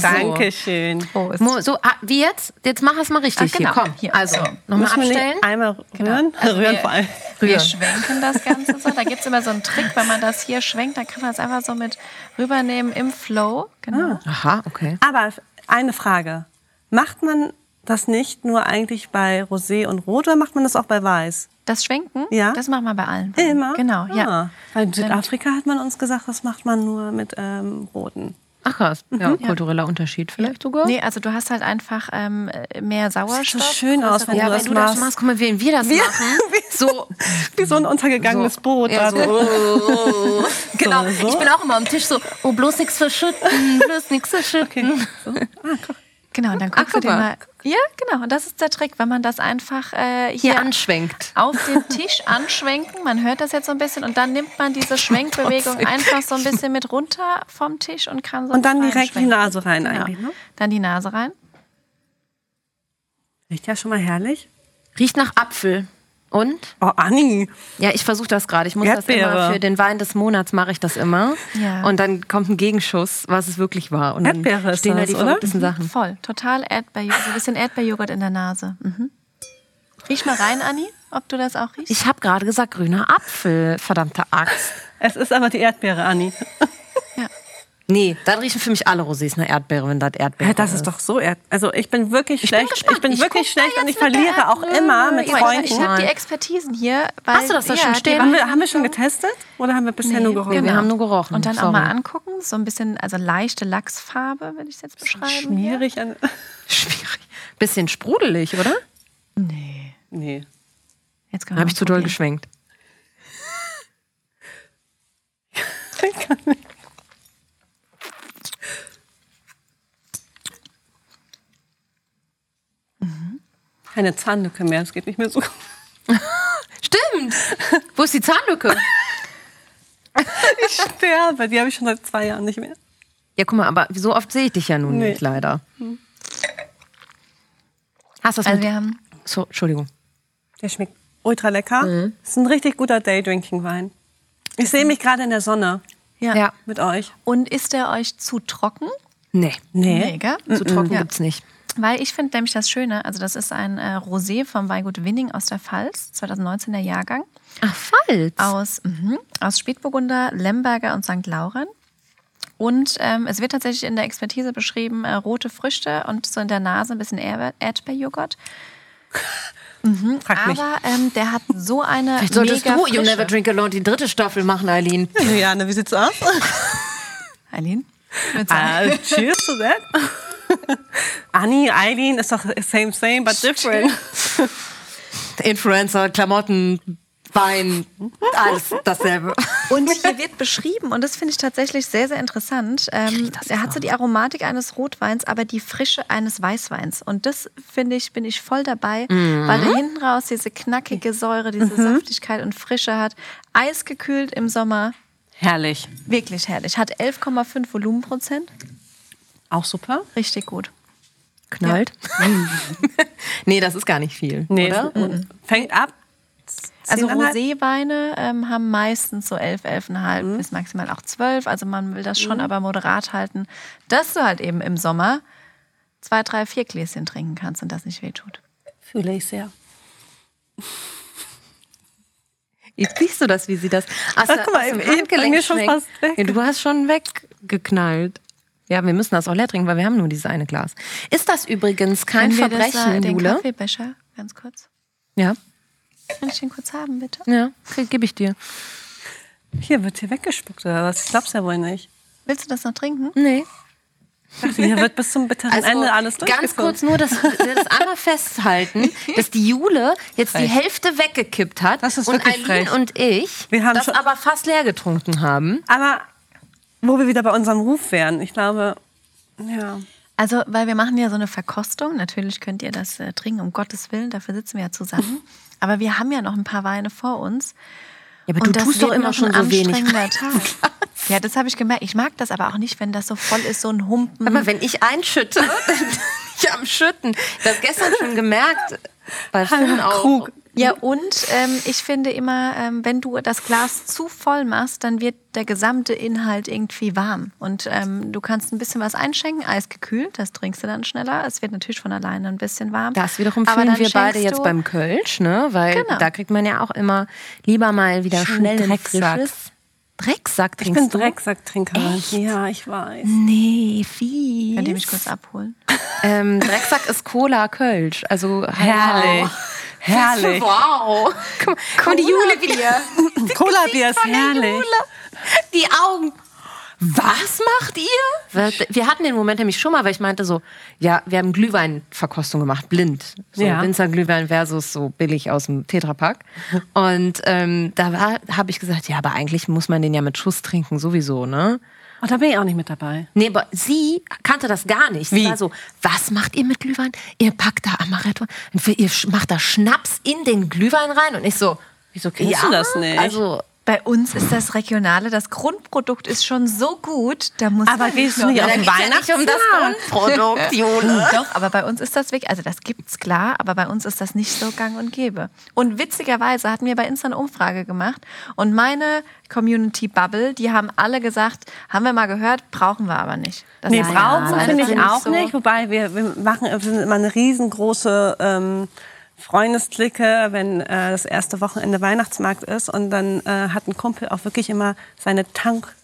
Dankeschön. Prost. Mo, so, ah, wie jetzt? Jetzt mach es mal richtig Ah, genau. hier. Komm, Hier, also, so. nochmal wir abstellen. einmal rühren? Also rühren wir, vor allem. Wir Rühren. schwenken das Ganze so. Da gibt es immer so einen Trick, wenn man das hier schwenkt, dann kann man es einfach so mit rübernehmen im Flow. Genau. Aha, okay. Aber eine Frage. Macht man das nicht nur eigentlich bei Rosé und Rot oder macht man das auch bei Weiß? Das Schwenken, Ja. das machen wir bei allen. Immer? Genau, ja. Ah, weil in Südafrika hat man uns gesagt, das macht man nur mit ähm, Roten. Ach krass. Ja, kultureller Unterschied vielleicht sogar. Nee, also du hast halt einfach ähm, mehr Sauerstoff. so schön aus, größere- wenn Ja, du wenn das du das machst. machst, guck mal, wie wir das machen. So, Wie so ein untergegangenes So. Boot. Ja, so. also. genau. So. Ich bin auch immer am Tisch so, oh, bloß nichts verschütten, bloß nichts verschütten. Genau, und dann guckst guck du dir mal. Ja, genau. Und das ist der Trick, wenn man das einfach äh, hier, Hier anschwenkt. auf den Tisch anschwenken. Man hört das jetzt so ein bisschen und dann nimmt man diese Schwenkbewegung einfach so ein bisschen mit runter vom Tisch und kann so Und dann direkt die. Nase rein Genau. eigentlich. Ne? Dann die Nase rein. Riecht ja schon mal herrlich. Riecht nach Apfel. Und? Oh, Anni. Ja, ich versuche das gerade. Ich muss das Erdbeere. immer für den Wein des Monats mache ich das immer. Ja. Und dann kommt ein Gegenschuss, was es wirklich war. Und dann Erdbeere ist stehen da das, die oder? verrücktesten Sachen. Voll. Total Erdbeerjoghurt. So ein bisschen Erdbeerjoghurt in der Nase. Mhm. Riech mal rein, Anni. ob du das auch riechst? Ich habe gerade gesagt, grüner Apfel, verdammte Axt. Es ist aber die Erdbeere, Anni. Nee, dann riechen für mich alle Rosés nach Erdbeere, wenn das Erdbeere Ja, das ist doch so Erd. Also ich bin wirklich bin schlecht. gespannt. ich bin Ich wirklich schlecht und ich verliere auch immer mit Ich Ich, Freunden. ich habe die Expertisen hier. Weil, Hast du das da schon die stehen? haben, wir, haben wir schon getestet oder haben wir bisher nur gerochen? wir haben nur gerochen. Und dann auch Sorry. mal angucken, so ein bisschen, also leichte Lachsfarbe, würde ich es jetzt beschreiben. Schmierig. An Schwierig. Bisschen sprudelig, oder? Nee. nee. Jetzt Habe ich zu doll probieren. Keine Zahnlücke mehr. Es geht nicht mehr so. Stimmt. Wo ist die Zahnlücke? Ich sterbe. Die habe ich schon seit zwei Jahren nicht mehr. Ja, guck mal, aber so oft sehe ich dich ja nun Nee. nicht, leider. Hast du das Also mit... wir haben So, Entschuldigung. Der schmeckt ultra lecker. Mhm. Ist ein richtig guter Daydrinking-Wein. Ich sehe mich gerade in der Sonne ja. Ja. mit euch. Und ist der euch zu trocken? Nee, Nee, gell? so trocken Ja. gibt's nicht. Weil ich finde nämlich das Schöne, also das ist ein äh, Rosé vom Weingut Winning aus der Pfalz, 2019er Jahrgang, Ach, Pfalz. aus, mhm, aus Spätburgunder, Lemberger und St. Lauren. Und ähm, es wird tatsächlich in der Expertise beschrieben, äh, rote Früchte und so in der Nase ein bisschen Erd- Erdbeerjoghurt. Frag mich. Aber ähm, der hat so eine Vielleicht solltest mega du You Frische. Never Drink Alone die dritte Staffel machen, Eileen. Juliane, wie sieht's aus? Eileen? Ah, cheers to that. Anni, Eileen ist doch same, same, but different. Influencer, Klamotten, Wein, alles dasselbe. Und hier wird beschrieben, und das finde ich tatsächlich sehr, sehr interessant. Ähm, er hat so die Aromatik eines Rotweins, aber die Frische eines Weißweins. Und das finde ich, bin ich voll dabei, weil er hinten raus diese knackige Säure, diese Saftigkeit und Frische hat. Eisgekühlt im Sommer, Herrlich. wirklich herrlich. Hat 11,5 Volumenprozent, Auch super. richtig gut. Knallt. nee, das ist gar nicht viel, Nee, oder? es- fängt ab. Also 10,5. Roséweine ähm, haben meistens so 11, 11,5 bis maximal auch 12. Also man will das schon aber moderat halten, dass du halt eben im Sommer zwei, drei, vier Gläschen trinken kannst und das nicht wehtut. Fühle ich sehr. Jetzt siehst du das, wie sie das. Hast Ach, guck mal, Handgelenk mir schon fast weg. Ja, du hast schon weggeknallt. Ja, wir müssen das auch leer trinken, weil wir haben nur dieses eine Glas. Ist das übrigens kein Können wir das, Verbrechen, äh, den Jule? Kaffeebecher, ganz kurz. Ja, Kann ich den kurz haben, bitte? ja, gebe ich dir. Hier wird hier weggespuckt oder was? Ich glaub's ja wohl nicht. Willst du das noch trinken? Nee. Dachte, hier wird bis zum bitteren Ende alles Also, ganz kurz nur, dass wir das einmal festhalten, dass die Jule jetzt die Frech. Hälfte weggekippt hat Das ist und Eileen frech. und ich Wir haben das aber fast leer getrunken haben. Aber wo wir wieder bei unserem Ruf wären, ich glaube, ja. Also, weil wir machen ja so eine Verkostung. Natürlich könnt ihr das äh, trinken, um Gottes Willen. Dafür sitzen wir ja zusammen. Aber wir haben ja noch ein paar Weine vor uns. Ja, aber Und du das tust doch immer schon ein so wenig. Tag. Ja, das habe ich gemerkt. Ich mag das aber auch nicht, wenn das so voll ist, so ein Humpen. Aber wenn ich einschütte, dann bin ich am Schütten. Das gestern schon gemerkt. Bei Finn auch. Krug. Ja, und ähm, ich finde immer, ähm, wenn du das Glas zu voll machst, dann wird der gesamte Inhalt irgendwie warm. Und ähm, du kannst ein bisschen was einschenken, eisgekühlt, das trinkst du dann schneller. Es wird natürlich von alleine ein bisschen warm. Das wiederum fühlen wir beide jetzt beim Kölsch, ne? Weil Genau. da kriegt man ja auch immer lieber mal wieder schnell ein Drecksack. frisches. Drecksack Ich trinkst bin du? Drecksacktrinkerin. Ja, ich weiß. Nee, fies. Könnt ihr mich kurz abholen? Ähm, Drecksack ist Cola Kölsch. Also Herrlich. Herrlich. Wow. Guck mal, mal, die Jule wieder. Cola-Bier ist herrlich. Die Augen. Was macht ihr? Wir- hatten den Moment nämlich schon mal, weil ich meinte so, ja, wir haben Glühweinverkostung gemacht, blind. So Ja. Winzer Glühwein versus so billig aus dem Tetrapack. Und ähm, da habe ich gesagt, ja, aber eigentlich muss man den ja mit Schuss trinken, sowieso, ne? Oh, da bin ich auch nicht mit dabei. Nee, aber sie kannte das gar nicht. Sie Wie? war so, was macht ihr mit Glühwein? Ihr packt da Amaretto, und ihr macht da Schnaps in den Glühwein rein. Und ich so, Wieso kennst du das nicht? Also, Bei uns ist das Regionale, das Grundprodukt ist schon so gut, da muss Aber man gehst du noch- nicht auf den geht's ja nicht um das Grundprodukt, Jule. Doch, aber bei uns ist das wirklich, also das gibt's klar, aber bei uns ist das nicht so gang und gäbe. Und witzigerweise hatten wir bei Insta eine Umfrage gemacht und meine Community Bubble, die haben alle gesagt, haben wir mal gehört, brauchen wir aber nicht. Das Nee, brauchen einfach finde ich nicht auch so- nicht. Wobei wir, wir machen wir sind immer eine riesengroße ähm, Freundesklicke, wenn äh, das erste Wochenende Weihnachtsmarkt ist. Und dann äh, hat ein Kumpel auch wirklich immer seine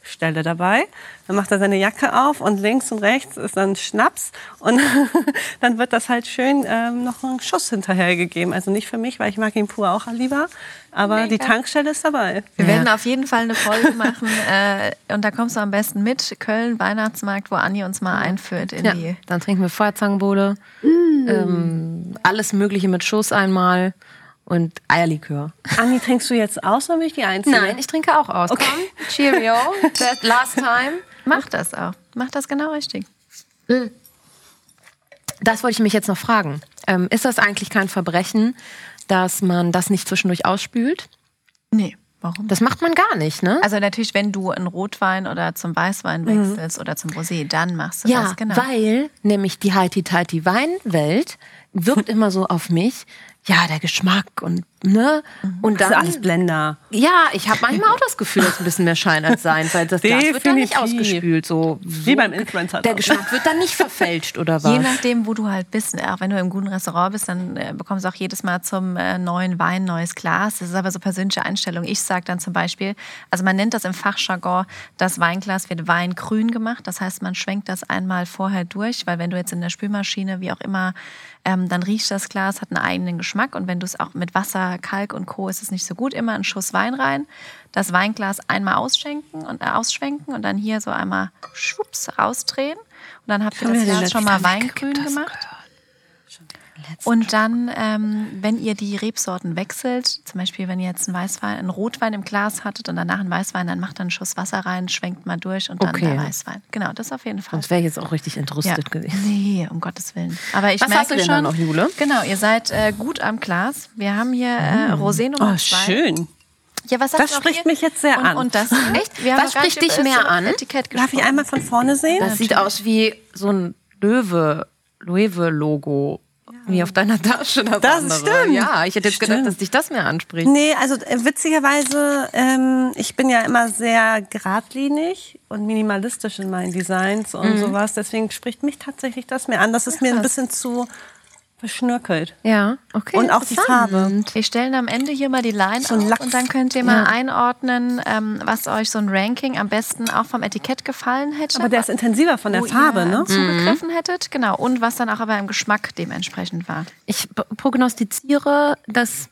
Tankstelle dabei. Dann macht er seine Jacke auf und links und rechts ist dann Schnaps und dann wird das halt schön ähm, noch ein Schuss hinterhergegeben. Also nicht für mich, weil ich mag ihn pur auch lieber, aber die Tankstelle ist dabei. Wir werden auf jeden Fall eine Folge machen äh, und da kommst du am besten mit. Köln, Weihnachtsmarkt, wo Anni uns mal einführt in Ja, die. dann trinken wir Feuerzangenbowle, ähm, alles Mögliche mit Schuss einmal und Eierlikör. Anni, trinkst du jetzt aus oder bin ich die Einzige? Nein, ich trinke auch aus. Komm, Cheerio. That last time. Mach das auch. Mach das genau richtig. Das wollte ich mich jetzt noch fragen. Ähm, ist das eigentlich kein Verbrechen, dass man das nicht zwischendurch ausspült? Nee, warum? Das macht man gar nicht, ne? Also natürlich, wenn du einen Rotwein oder zum Weißwein wechselst oder zum Rosé, dann machst du ja, das, genau. weil nämlich die Heiti-Teiti Weinwelt wirkt immer so auf mich, ja, der Geschmack und ne und Das dann ist alles Blender. Ja, ich habe manchmal auch das Gefühl, dass ein bisschen mehr Schein als Sein, weil das Glas wird dann nicht ausgespült. So, Wie beim Influencer. Der Geschmack wird dann nicht verfälscht oder was? Je nachdem, wo du halt bist. Auch wenn du im guten Restaurant bist, dann äh, bekommst du auch jedes Mal zum äh, neuen Wein neues Glas. Das ist aber so persönliche Einstellung. Ich sage dann zum Beispiel, also man nennt das im Fachjargon, das Weinglas wird weingrün gemacht. Das heißt, man schwenkt das einmal vorher durch, weil wenn du jetzt in der Spülmaschine, wie auch immer, ähm, dann riecht das Glas, hat einen eigenen Geschmack. Und wenn du es auch mit Wasser, Kalk und Co. ist es nicht so gut. Immer einen Schuss Wein rein, das Weinglas einmal ausschenken und äh, ausschwenken und dann hier so einmal schwupps rausdrehen. Und dann habt ihr das Glas schon mal weingrün gemacht. Und dann, ähm, wenn ihr die Rebsorten wechselt, zum Beispiel wenn ihr jetzt einen Weißwein, einen Rotwein im Glas hattet und danach einen Weißwein, dann macht dann einen Schuss Wasser rein, schwenkt mal durch und dann Okay. der Weißwein. Genau, das auf jeden Fall. Sonst wäre ich jetzt auch richtig Ja. entrüstet gewesen. Nee, um Gottes Willen. Aber ich Was merke hast du denn schon, da noch, Jule? Genau, ihr seid äh, gut am Glas. Wir haben hier äh, Rosé Nummer Oh, zwei. schön. Ja, was Das spricht hier? mich jetzt sehr und, an. Und das echt? Wir Was spricht dich mehr an? Darf ich einmal von vorne sehen? Das sieht aus wie so ein Löwe, Löwe-Logo. Wie auf deiner Tasche. Das, Das andere. stimmt. Ja, ich hätte jetzt gedacht, Stimmt. dass dich das mehr anspricht. Nee, also äh, witzigerweise, ähm, ich bin ja immer sehr geradlinig und minimalistisch in meinen Designs und sowas. Deswegen spricht mich tatsächlich das mehr an. Das ist mir ein bisschen zu verschnörkelt. Ja, okay. Und auch die Farbe. Wir stellen am Ende hier mal die Line So auf und dann könnt ihr mal einordnen, ähm, was euch so ein Ranking am besten auch vom Etikett gefallen hätte. Aber der ist intensiver von der wo Farbe, ihr ne? zugegriffen hättet, genau. Und was dann auch aber im Geschmack dementsprechend war. Ich prognostiziere, dass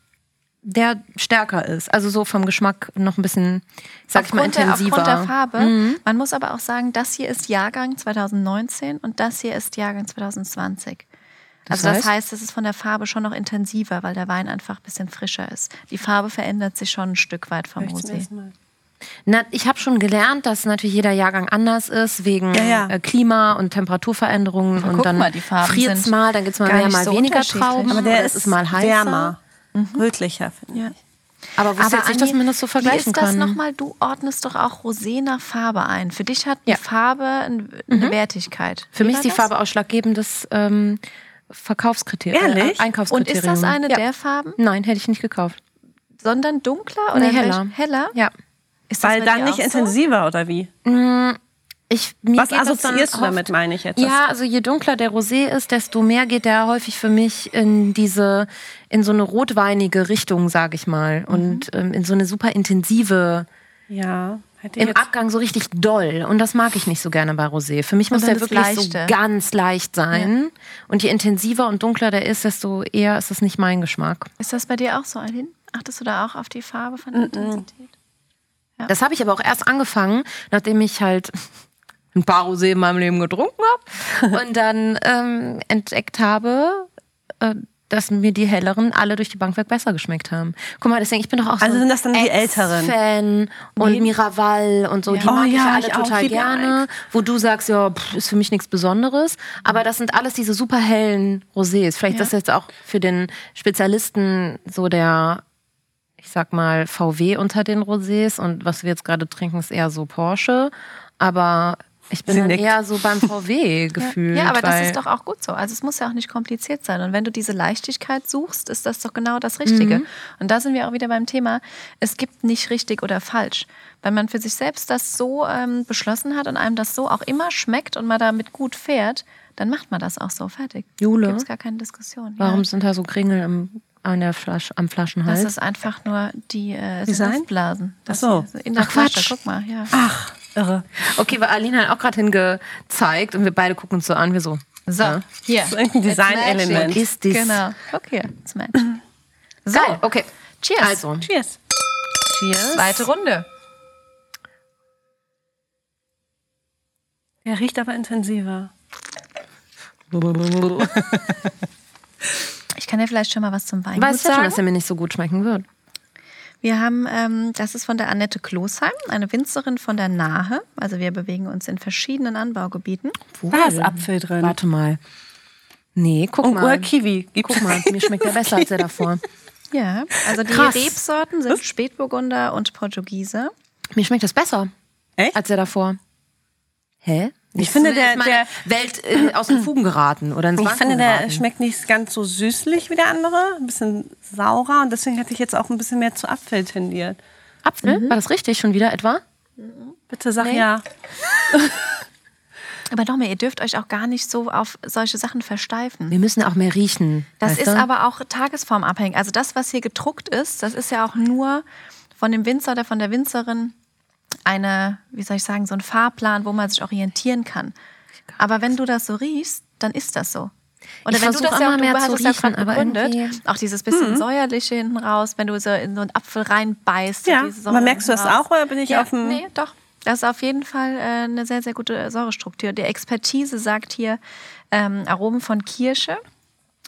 der stärker ist. Also so vom Geschmack noch ein bisschen, sag ich mal, Aufgrund der, intensiver. aufgrund der Farbe. Man muss aber auch sagen, das hier ist Jahrgang 2019 und das hier ist Jahrgang 2020. Das also das heißt? es ist von der Farbe schon noch intensiver, weil der Wein einfach ein bisschen frischer ist. Die Farbe verändert sich schon ein Stück weit vom Rosé. mal? Na, ich habe schon gelernt, dass natürlich jeder Jahrgang anders ist, wegen Ja, ja. Äh, Klima und Temperaturveränderungen. und dann mal, friert's sind mal, dann gibt's mal gar mehr, mal so weniger. Trauben. Aber der ist, es ist mal heißer. wärmer, rötlicher, finde ich. Ja. Aber wusste jetzt nicht, dass man das so vergleichen wie ist das kann. nochmal? Du ordnest doch auch Rosé nach Farbe ein. Für dich hat die Ja. Mhm. Farbe ein- eine Wertigkeit. Für Wie mich ist die das? Farbe ausschlaggebendes ähm, Verkaufskriterium. Ehrlich? Äh, Einkaufskriterium. Und ist das eine ja. der Farben, Nein, hätte ich nicht gekauft. sondern dunkler oder Nee, heller. Heller? Ja. Ist das Weil dann nicht auch so? intensiver, oder wie? Ich, mir Was geht das dann assoziierst du damit, meine ich jetzt? Ja, also je dunkler der Rosé ist, desto mehr geht der häufig für mich in diese, in so eine rotweinige Richtung, sag ich mal. Und ähm, in so eine super intensive, Ja, ich im Abgang so richtig doll. Und das mag ich nicht so gerne bei Rosé. Für mich muss der das wirklich so ganz leicht sein. Und je intensiver und dunkler der ist, desto eher ist das nicht mein Geschmack. Ist das bei dir auch so, Aline? Achtest du da auch auf die Farbe von der Intensität? Das habe ich aber auch erst angefangen, nachdem ich halt ein paar Rosé in meinem Leben getrunken habe und dann ähm, entdeckt habe, äh, dass mir die helleren alle durch die Bank weg besser geschmeckt haben. Guck mal, deswegen, ich bin doch auch Also so sind das dann die Älteren? Fan und Miraval und so. Die Oh mag ich ja, ja alle ich total gerne. Wo du sagst, ja, pff, ist für mich nichts Besonderes. Aber das sind alles diese super hellen Rosés. Vielleicht Ja. das jetzt auch für den Spezialisten so der ich sag mal, VW unter den Rosés und was wir jetzt gerade trinken, ist eher so Porsche. Aber ich bin dann eher so beim VW gefühlt. Ja, aber das ist doch auch gut so. Also es muss ja auch nicht kompliziert sein. Und wenn du diese Leichtigkeit suchst, ist das doch genau das Richtige. Und da sind wir auch wieder beim Thema, es gibt nicht richtig oder falsch. Wenn man für sich selbst das so ähm, beschlossen hat und einem das so auch immer schmeckt und man damit gut fährt, dann macht man das auch so fertig. Jule? Gibt es gar keine Diskussion. Warum Ja. sind da so Kringel im an der Flasche, am Flaschenhals? Das ist einfach nur die äh? Luftblasen. Das Ach so. in der Ach, Flasche. Quatsch. Guck mal, ja. Ach, irre. okay, weil Aline hat auch gerade hingezeigt und wir beide gucken uns so an, wir so. So, Ja. hier. Das ist irgendein Design-Element. Ist dies. Genau. Hier. It's matching. So, Geil, okay. cheers. Also, Cheers. cheers. Zweite Runde. Der riecht aber intensiver. Ich kann dir vielleicht schon mal was zum Weingut Weißt du schon, sagen. dass er mir nicht so gut schmecken wird? Wir haben, ähm, das ist von der Annette Klosheim, eine Winzerin von der Nahe. Also wir bewegen uns in verschiedenen Anbaugebieten. Da ist Apfel drin. Warte mal. Nee, guck Und mal. oder Kiwi. Gibt's Guck mal, mir schmeckt der besser als der davor. Ja, also die Krass. Rebsorten sind Spätburgunder und Portugiese. Mir schmeckt das besser Echt? als der davor. Hä? Ich finde, Ist der- der- Welt äh, aus den Fugen geraten oder ins Ich finde, der geraten. schmeckt nicht ganz so süßlich wie der andere. Ein bisschen saurer. Und deswegen hätte ich jetzt auch ein bisschen mehr zu Apfel tendiert. Apfel? War das richtig schon wieder etwa? Bitte sag ja. Aber nochmal, ihr dürft euch auch gar nicht so auf solche Sachen versteifen. Wir müssen auch mehr riechen. Das ist du? aber auch tagesformabhängig. Also das, was hier gedruckt ist, das ist ja auch nur von dem Winzer oder von der Winzerin eine, wie soll ich sagen, so ein Fahrplan, wo man sich orientieren kann. Aber wenn du das so riechst, dann ist das so. Oder Ich wenn du das ja immer auch, du mehr zu ja riechen, aber begründet, auch dieses bisschen säuerliche hinten raus, wenn du so in so einen Apfel reinbeißt. Ja, diese aber merkst du das raus. auch, oder bin ich ja, auf dem- Nee, doch. Das ist auf jeden Fall äh, eine sehr, sehr gute Säurestruktur. Die Expertise sagt hier ähm, Aromen von Kirsche,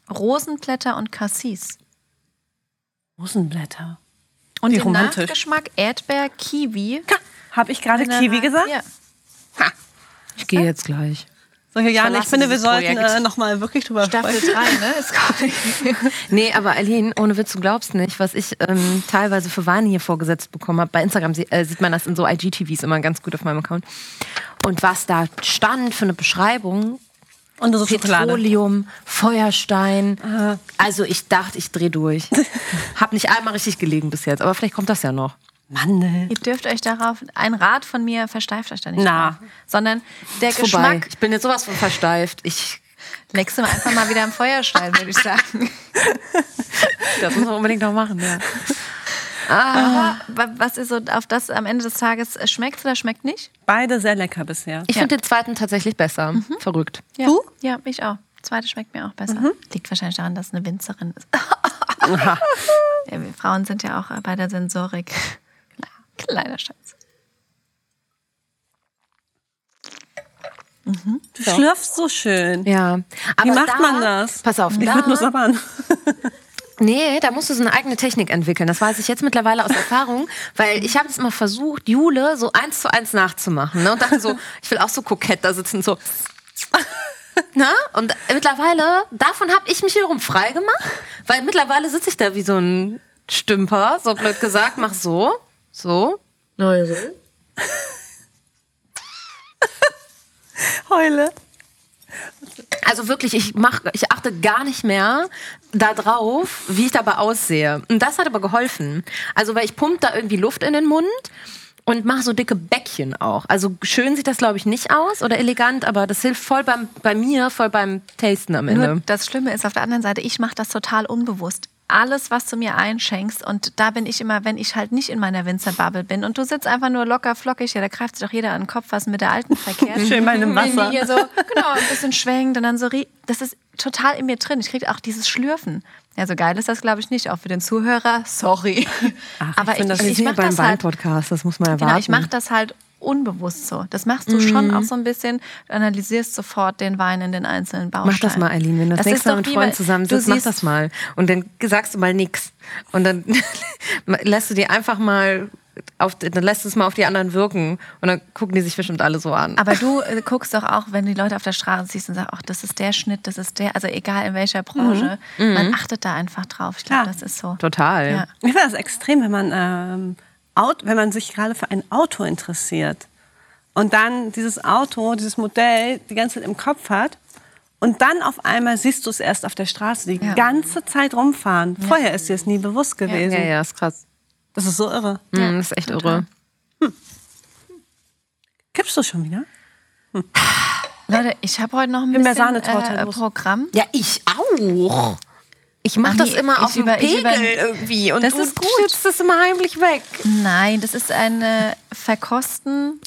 Rosenblätter und Cassis. Rosenblätter. Und Wie den romantisch. Nachgeschmack Erdbeer, Kiwi. Habe ich gerade Kiwi gesagt? Ja. Ich gehe jetzt gleich. So, Jane, ich finde, wir sollten äh, noch mal wirklich drüber Staffel sprechen. 3, ne? Cool. Nee, aber Aline, ohne Witz, du glaubst nicht, was ich ähm, teilweise für Weine hier vorgesetzt bekommen habe. Bei Instagram sie- äh, sieht man das in so IGTVs immer ganz gut auf meinem Account. Und was da stand für eine Beschreibung, Und so. Petroleum, Feuerstein. Also ich dachte, ich drehe durch. Hab nicht einmal richtig gelegen bis jetzt, aber vielleicht kommt das ja noch. Mandel. Ihr dürft euch darauf, ein Rat von mir, versteift euch da nicht Na. drauf. Sondern der Ist vorbei. Geschmack, Ich bin jetzt sowas von versteift. Ich, nächstes Mal einfach mal wieder am Feuer stellen, würde ich sagen. das muss man unbedingt noch machen, ja. Aber wa- was ist so auf das am Ende des Tages, schmeckt oder schmeckt nicht? Beide sehr lecker bisher. Ich finde den zweiten tatsächlich besser. Verrückt. Ja. Du? Ja, ich auch. Zweite schmeckt mir auch besser. Liegt wahrscheinlich daran, dass es eine Winzerin ist. ja, wir Frauen sind ja auch bei der Sensorik. Kleiner Schatz. Du schlürfst so schön. Ja. Aber Wie macht da, man das? Pass auf, Ich da, würde nur sabbern. Nee, da musst du so eine eigene Technik entwickeln. Das weiß ich jetzt mittlerweile aus Erfahrung, weil ich habe es immer versucht, Jule so eins zu eins nachzumachen. Ne? Und dachte so, ich will auch so kokett da sitzen, so. Na? Und mittlerweile, davon habe ich mich wiederum frei gemacht, weil mittlerweile sitze ich da wie so ein Stümper, so blöd gesagt, mach so, so. Na, so. Heule. Also wirklich, ich mach, ich achte gar nicht mehr darauf, wie ich dabei aussehe. Und das hat aber geholfen. Also, weil ich pump da irgendwie Luft in den Mund und mache so dicke Bäckchen auch. Also schön sieht das, glaube ich, nicht aus oder elegant, aber das hilft voll beim, bei mir, voll beim Tasten am Ende. Nur das Schlimme ist auf der anderen Seite, ich mache das total unbewusst. Alles, was du mir einschenkst, und da bin ich immer, wenn ich halt nicht in meiner Winzerbubble bin und du sitzt einfach nur locker flockig, ja, da greift sich doch jeder an den Kopf, was mit der alten verkehrt. Schön die Wasser. Hier so, genau, ein bisschen schwenkt und dann so, das ist total in mir drin. Ich kriege auch dieses Schlürfen. Ja, so geil ist das, glaube ich, nicht. Auch für den Zuhörer, sorry. Aber ich, finde das- ich, ich ja mache beim das halt Weinpodcast, das muss man erwarten. Genau, ich mache das halt unbewusst so. Das machst du schon Mhm. auch so ein bisschen. Du analysierst sofort den Wein in den einzelnen Bausteinen. Mach das mal, Eileen. Wenn du das, ist nächste Mal mit Freunden weil zusammensitzt, du mach siehst- das mal. Und dann sagst du mal nix. Und dann lässt du die einfach mal auf, dann lässt es mal auf die anderen wirken. Und dann gucken die sich bestimmt alle so an. Aber du äh, guckst doch auch, wenn du die Leute auf der Straße siehst und sagst, ach, das ist der Schnitt, das ist der, also egal in welcher Branche, man achtet da einfach drauf. Ich glaube, Klar. das ist so. Total. Ja. Ich finde das extrem, wenn man, ähm, wenn man sich gerade für ein Auto interessiert und dann dieses Auto, dieses Modell die ganze Zeit im Kopf hat und dann auf einmal siehst du es erst auf der Straße die Ja. ganze Zeit rumfahren. Vorher ist dir es nie bewusst gewesen. Ja, ja, ist krass. Das ist so irre. Mm, das ist echt total. irre. Kippst du schon wieder? Leute, ich habe heute noch ein bisschen Sahnetorte, äh. Programm. Ja, ich auch. Ich mache Ach das immer auf dem Pegel über- irgendwie und Das du ist gut. schützt es immer heimlich weg. Nein, das ist ein Verkosten.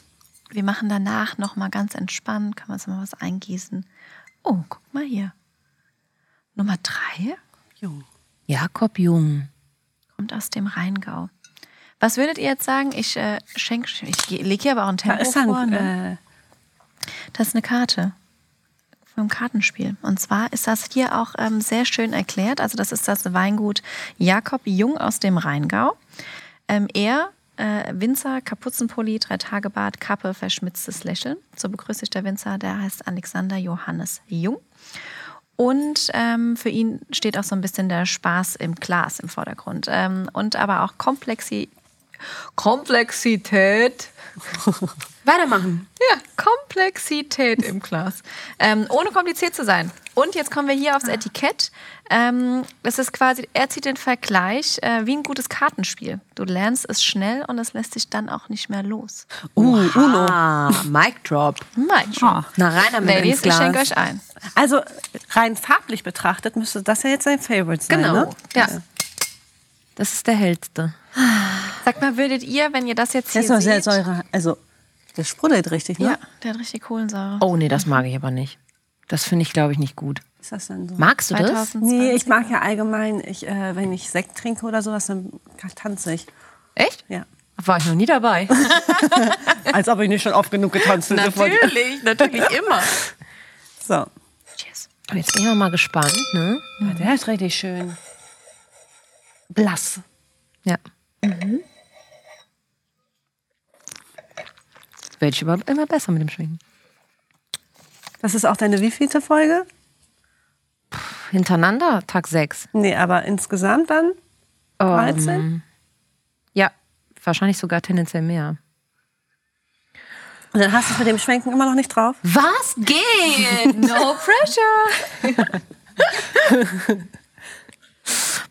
Wir machen danach noch mal ganz entspannt. Kann man uns mal was eingießen. Oh, guck mal hier. Nummer drei Jung. Jakob Jung. kommt aus dem Rheingau. Was würdet ihr jetzt sagen? Ich äh, schenke, ich lege hier aber auch ein Da Tempo ist dann, vor. Ne? äh, Das ist eine Karte vom Kartenspiel. Und zwar ist das hier auch ähm, sehr schön erklärt. Also das ist das Weingut Jakob Jung aus dem Rheingau. Ähm, er, äh, Winzer, Kapuzenpulli, Drei-Tage-Bart, Kappe, verschmitztes Lächeln. So begrüße ich der Winzer, der heißt Alexander Johannes Jung. Und ähm, für ihn steht auch so ein bisschen der Spaß im Glas im Vordergrund. Ähm, und aber auch Komplexi Komplexität Weitermachen. ja, Komplexität im Glas. Ähm, ohne kompliziert zu sein. Und jetzt kommen wir hier aufs Etikett. Ähm, das ist quasi, er zieht den Vergleich äh, wie ein gutes Kartenspiel. Du lernst es schnell und es lässt sich dann auch nicht mehr los. uh, Uno. Mic Drop. Mein schon. Na, rein damit Ladies, ins ich schenke euch ein. Also rein farblich betrachtet müsste das ja jetzt sein Favorite sein. Genau. Ne? Ja. Das ist der hellste. Sag mal, würdet ihr, wenn ihr das jetzt Der hier ist doch sehr seht... Säure. Also, der sprudelt richtig, ne? Ja, der hat richtig Kohlensäure. Oh nee, das mag ich aber nicht. Das finde ich, glaube ich, nicht gut. Ist das denn so? Magst du das? 2020. Nee, ich mag ja allgemein, ich, äh, wenn ich Sekt trinke oder sowas, dann tanze ich. Echt? Ja. War ich noch nie dabei. Als ob ich nicht schon oft genug getanzt hätte. natürlich, natürlich immer. So. Cheers. Jetzt bin ich mal gespannt, ne? Ja, der ist richtig schön. Blass. Ja. Werde ich aber immer besser mit dem Schwingen. Das ist auch deine wievielte Folge? Hintereinander, Tag 6. Nee, aber insgesamt dann 13? Ja, wahrscheinlich sogar tendenziell mehr. Und dann hast du es mit dem Schwenken immer noch nicht drauf? Was geht? No pressure.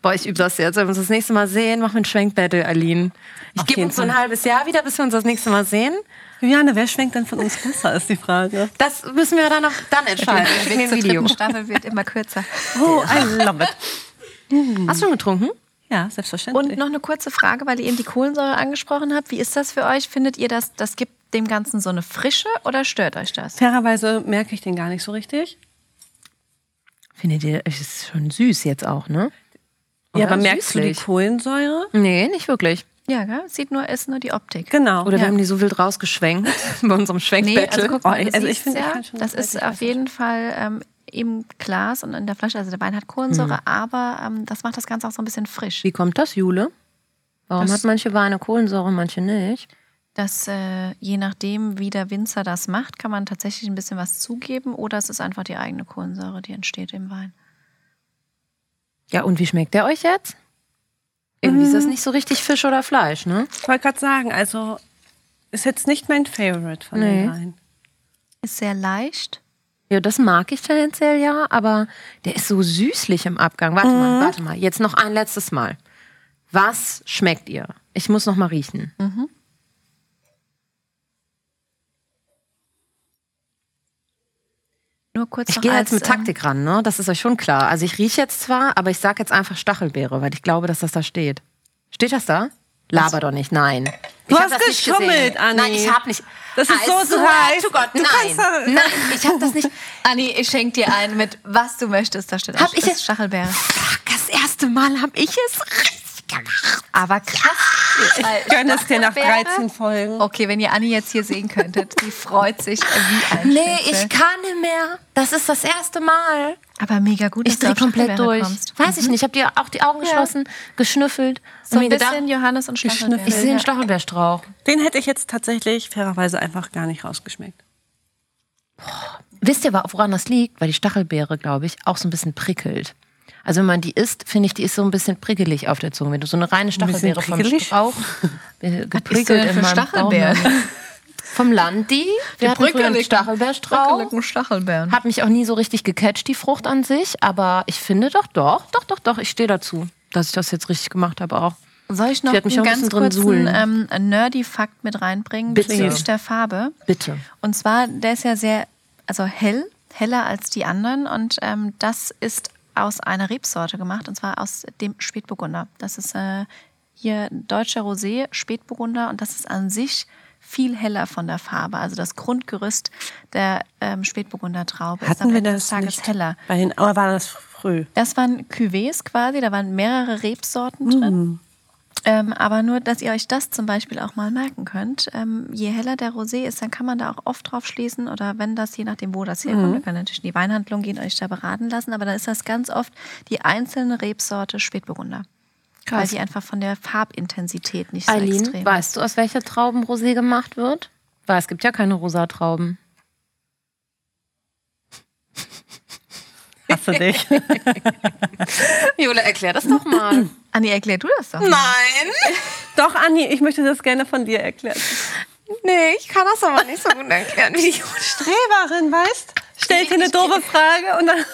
Boah, ich übe das jetzt. Wenn wir uns das nächste Mal sehen, machen wir ein Schwenkbattle, Aline. Ich gebe uns so ein halbes Jahr wieder, bis wir uns das nächste Mal sehen. Juliane, wer schwenkt denn von uns besser, ist die Frage. Das müssen wir dann noch dann entscheiden. Der Weg zur Video. dritten Staffel wird immer kürzer. Oh, I love it. Hast du schon getrunken? Ja, selbstverständlich. Und noch eine kurze Frage, weil ihr eben die Kohlensäure angesprochen habt. Wie ist das für euch? Findet ihr, das, das gibt dem Ganzen so eine Frische oder stört euch das? Fairerweise merke ich den gar nicht so richtig. Findet ihr, es ist schon süß jetzt auch, ne? Ja, aber merkst du die? Kohlensäure? Nee, nicht wirklich. Ja, gell? Sieht nur, ist nur die Optik. Genau. Oder wir Ja. haben die so wild rausgeschwenkt bei unserem Nee, Schwenkbattle. also guck Oh, also ich finde, ja, das ist auf jeden Fall ähm, im Glas und in der Flasche. Also der Wein hat Kohlensäure, aber ähm, das macht das Ganze auch so ein bisschen frisch. Wie kommt das, Jule? Warum Das- hat manche Weine Kohlensäure, manche nicht? Das, äh, je nachdem, wie der Winzer das macht, kann man tatsächlich ein bisschen was zugeben oder es ist einfach die eigene Kohlensäure, die entsteht im Wein. Ja, und wie schmeckt der euch jetzt? Irgendwie ist das nicht so richtig Fisch oder Fleisch, ne? Ich wollte gerade sagen, also ist jetzt nicht mein Favorite von Nee. den Weinen. Ist sehr leicht. Ja, das mag ich tendenziell ja, aber der ist so süßlich im Abgang. Warte mal, warte mal. Jetzt noch ein letztes Mal. Was schmeckt ihr? Ich muss noch mal riechen. Nur kurz Ich gehe jetzt mit ähm, Taktik ran, ne? Das ist euch schon klar. Also ich rieche jetzt zwar, aber ich sage jetzt einfach Stachelbeere, weil ich glaube, dass das da steht. Steht das da? Laber doch nicht, nein. Du Ich hast geschummelt. Anni. Nein, ich habe nicht. Das ist so swear dreist. to Gott, Du nein, nein, ich habe das nicht. Anni, ich schenke dir ein mit was du möchtest. Da steht Hab auch ich Stachelbeere. Fuck, das erste Mal habe ich es richtig gemacht. Aber krass. weil Ich gönne es dir nach Stachelbeere- 13 Folgen. Okay, wenn ihr Anni jetzt hier sehen könntet, sie freut sich wie ein Nee, ich kann nicht mehr. Das ist das erste Mal. Aber mega gut, Ich dass du drehe komplett durch. kommst. Weiß ich nicht. Ich habe dir auch die Augen geschlossen, geschnüffelt. So ein mir gedacht, bisschen Johannes und Stachelbeere. ich sehe einen Ja. Stachelbeerstrauch. Den hätte ich jetzt tatsächlich fairerweise einfach gar nicht rausgeschmeckt. Wisst ihr, woran das liegt? Weil die Stachelbeere, glaube ich, auch so ein bisschen prickelt. Also wenn man die isst, finde ich, die ist so ein bisschen prickelig auf der Zunge. Wenn du so eine reine Stachelbeere vom prickelig? Strauch äh, geprickelt in für meinem Stachelbeeren? Vom Landi. Wir hatten früher einen Stachelbeerstrauch. Stachelbeeren. Hat mich auch nie so richtig gecatcht, die Frucht an sich. Aber ich finde doch, doch, doch, doch, doch. Ich stehe dazu, dass ich das jetzt richtig gemacht habe auch. Soll ich noch Ich einen ein ganz drin kurzen ähm, Nerdy-Fakt mit reinbringen Bitte. bezüglich der Farbe? Bitte. Und zwar, der ist ja sehr, also hell, heller als die anderen. Und ähm, das ist aus einer Rebsorte gemacht, und zwar aus dem Spätburgunder. Das ist äh, hier deutscher Rosé, Spätburgunder, und das ist an sich viel heller von der Farbe. Also das Grundgerüst der ähm, Spätburgunder Traube ist Hatten am wir Ende das des Tages nicht heller. Bei den, aber war das früh? Das waren Cuvées quasi, da waren mehrere Rebsorten drin. Ähm, aber nur, dass ihr euch das zum Beispiel auch mal merken könnt. Ähm, je heller der Rosé ist, dann kann man da auch oft drauf schließen oder wenn das, je nachdem, wo das herkommt, dann könnt ihr natürlich in die Weinhandlung gehen, euch da beraten lassen. Aber dann ist das ganz oft die einzelne Rebsorte Spätburgunder. Weil Krass. die einfach von der Farbintensität nicht so Eileen, extrem weißt du, aus welcher Trauben Rosé gemacht wird? Weil es gibt ja keine Rosatrauben. Hasse dich. Jule, erklär das doch mal. Anni, erklär du das doch. mal. Nein. Doch, Anni, ich möchte das gerne von dir erklären. Nee, ich kann das aber nicht so gut erklären wie die Jule. Streberin, weißt? Stellt dir eine doofe Frage und dann.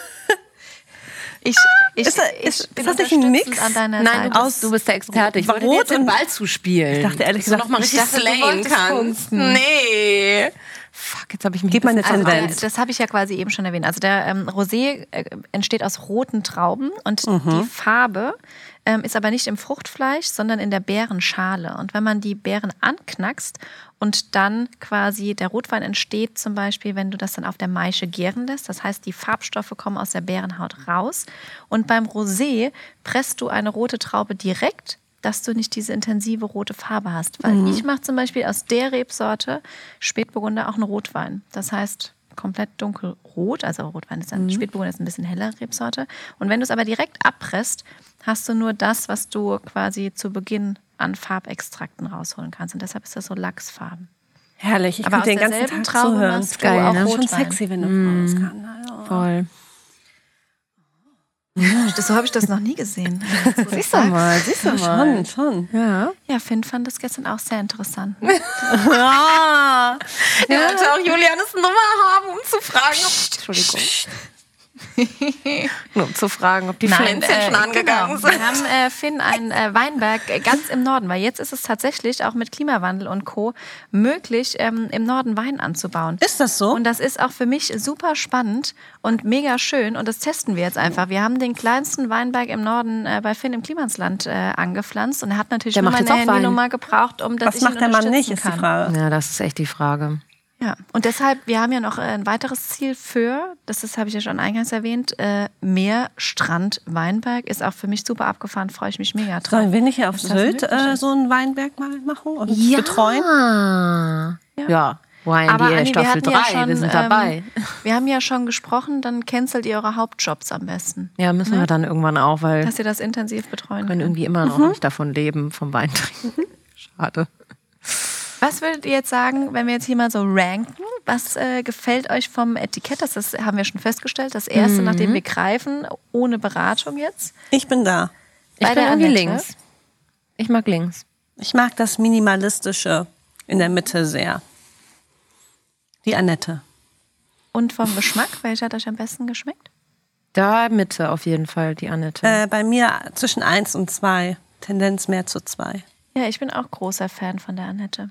Ich, ich, Ist das- ich bin ist das nicht ein Mix? an deiner Nein, du Seite. bist, du bist der Experte. Ich wollte dir jetzt den Ball zuspielen. Ich dachte ehrlich dass du gesagt, noch mal ich richtig du wolltest kannst. Nee. Fuck, jetzt habe ich mich Gib mal eine Tendenz. Also, das habe ich ja quasi eben schon erwähnt. Also der ähm, Rosé äh, entsteht aus roten Trauben und die Farbe ähm, ist aber nicht im Fruchtfleisch, sondern in der Beerenschale. Und wenn man die Beeren anknackst und dann quasi der Rotwein entsteht, zum Beispiel, wenn du das dann auf der Maische gären lässt, das heißt, die Farbstoffe kommen aus der Beerenhaut raus. Und beim Rosé presst du eine rote Traube direkt dass du nicht diese intensive rote Farbe hast. Weil ich mache zum Beispiel aus der Rebsorte Spätburgunder auch einen Rotwein. Das heißt komplett dunkelrot, also Rotwein ist ein Spätburgunder ist ein bisschen heller Rebsorte. Und wenn du es aber direkt abpresst, hast du nur das, was du quasi zu Beginn an Farbextrakten rausholen kannst. Und deshalb ist das so Lachsfarben. Herrlich, ich Aber könnte den ganzen Tag Traube zuhören. du Geil, auch ne? Schon sexy, wenn eine Frau das kann. Also. Voll. Das, so habe ich das noch nie gesehen. Siehst du mal, siehst du mal. Schon, schon. Ja. Ja, Finn fand das gestern auch sehr interessant. Ah, Er wollte auch Julianes Nummer haben, um zu fragen, ob... Entschuldigung. Nur um zu fragen, ob die Pflänzchen schon angegangen genau. sind. Wir haben äh, Finn einen äh, Weinberg äh, ganz im Norden, weil jetzt ist es tatsächlich auch mit Klimawandel und Co. möglich, ähm, im Norden Wein anzubauen. Ist das so? Und das ist auch für mich super spannend und mega schön. Und das testen wir jetzt einfach. Wir haben den kleinsten Weinberg im Norden äh, bei Finn im Klimansland äh, angepflanzt. Und er hat natürlich Der nur meine. Handynummer gebraucht, um dass Was ich ihn macht der Mann nicht, unterstützen ist die kann. Frage. Ja, das ist echt die Frage. Ja, und deshalb, wir haben ja noch äh, ein weiteres Ziel für, das ist, habe ich ja schon eingangs erwähnt, äh, Meer, Strand, Weinberg ist auch für mich super abgefahren, freue ich mich mega drauf. Sollen wir nicht auf Sylt äh, so einen Weinberg mal machen und Ja. betreuen? Ja. Ja. YMDA Aber Anni, wir Staffel hatten 3, ja schon, wir sind dabei. Ähm, wir haben ja schon gesprochen, dann cancelt ihr eure Hauptjobs am besten. Ja, müssen wir dann irgendwann auch, weil Dass ihr das intensiv betreuen wir können könnt. irgendwie immer noch nicht davon leben, vom Wein trinken. Schade. Was würdet ihr jetzt sagen, wenn wir jetzt hier mal so ranken? Was äh, gefällt euch vom Etikett? Das, das haben wir schon festgestellt. Das erste, nachdem wir greifen, ohne Beratung jetzt. Ich bin da. Ich Bei bin der irgendwie Annette. links. Ich mag links. Ich mag das Minimalistische in der Mitte sehr. Die Annette. Und vom Geschmack, welcher hat euch am besten geschmeckt? Da Mitte auf jeden Fall, die Annette. Äh, bei mir zwischen 1 und 2. Tendenz mehr zu 2. Ja, ich bin auch großer Fan von der Annette.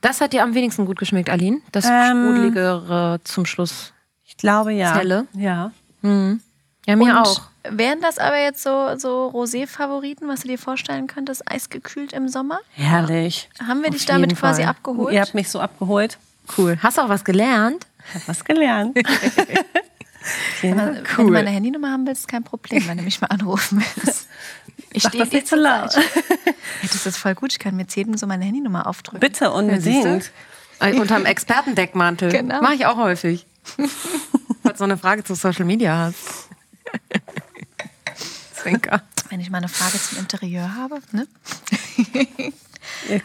Das hat dir am wenigsten gut geschmeckt, Aline? Das Ähm, sprudeligere zum Schluss. Ich glaube ja. Helle? Ja. Ja, mir Und auch. Wären das aber jetzt so, so Rosé-Favoriten, was du dir vorstellen könntest, eisgekühlt im Sommer? Herrlich. Haben wir dich Auf damit jeden quasi Fall. abgeholt? Ihr habt mich so abgeholt. Cool. Hast du auch was gelernt? Ich habe was gelernt. ja. Wenn du meine Handynummer haben willst, kein Problem, wenn du mich mal anrufen willst. Ich stehe das dir nicht zu laut. Seite. Ja, das ist voll gut. Ich kann mir jetzt jedem so meine Handynummer aufdrücken. Bitte, unbedingt. Äh, Unterm Expertendeckmantel. Genau. Mache ich auch häufig. Falls du eine Frage zu Social Media hast. Zwinker. Wenn ich mal eine Frage zum Interieur habe. Ne?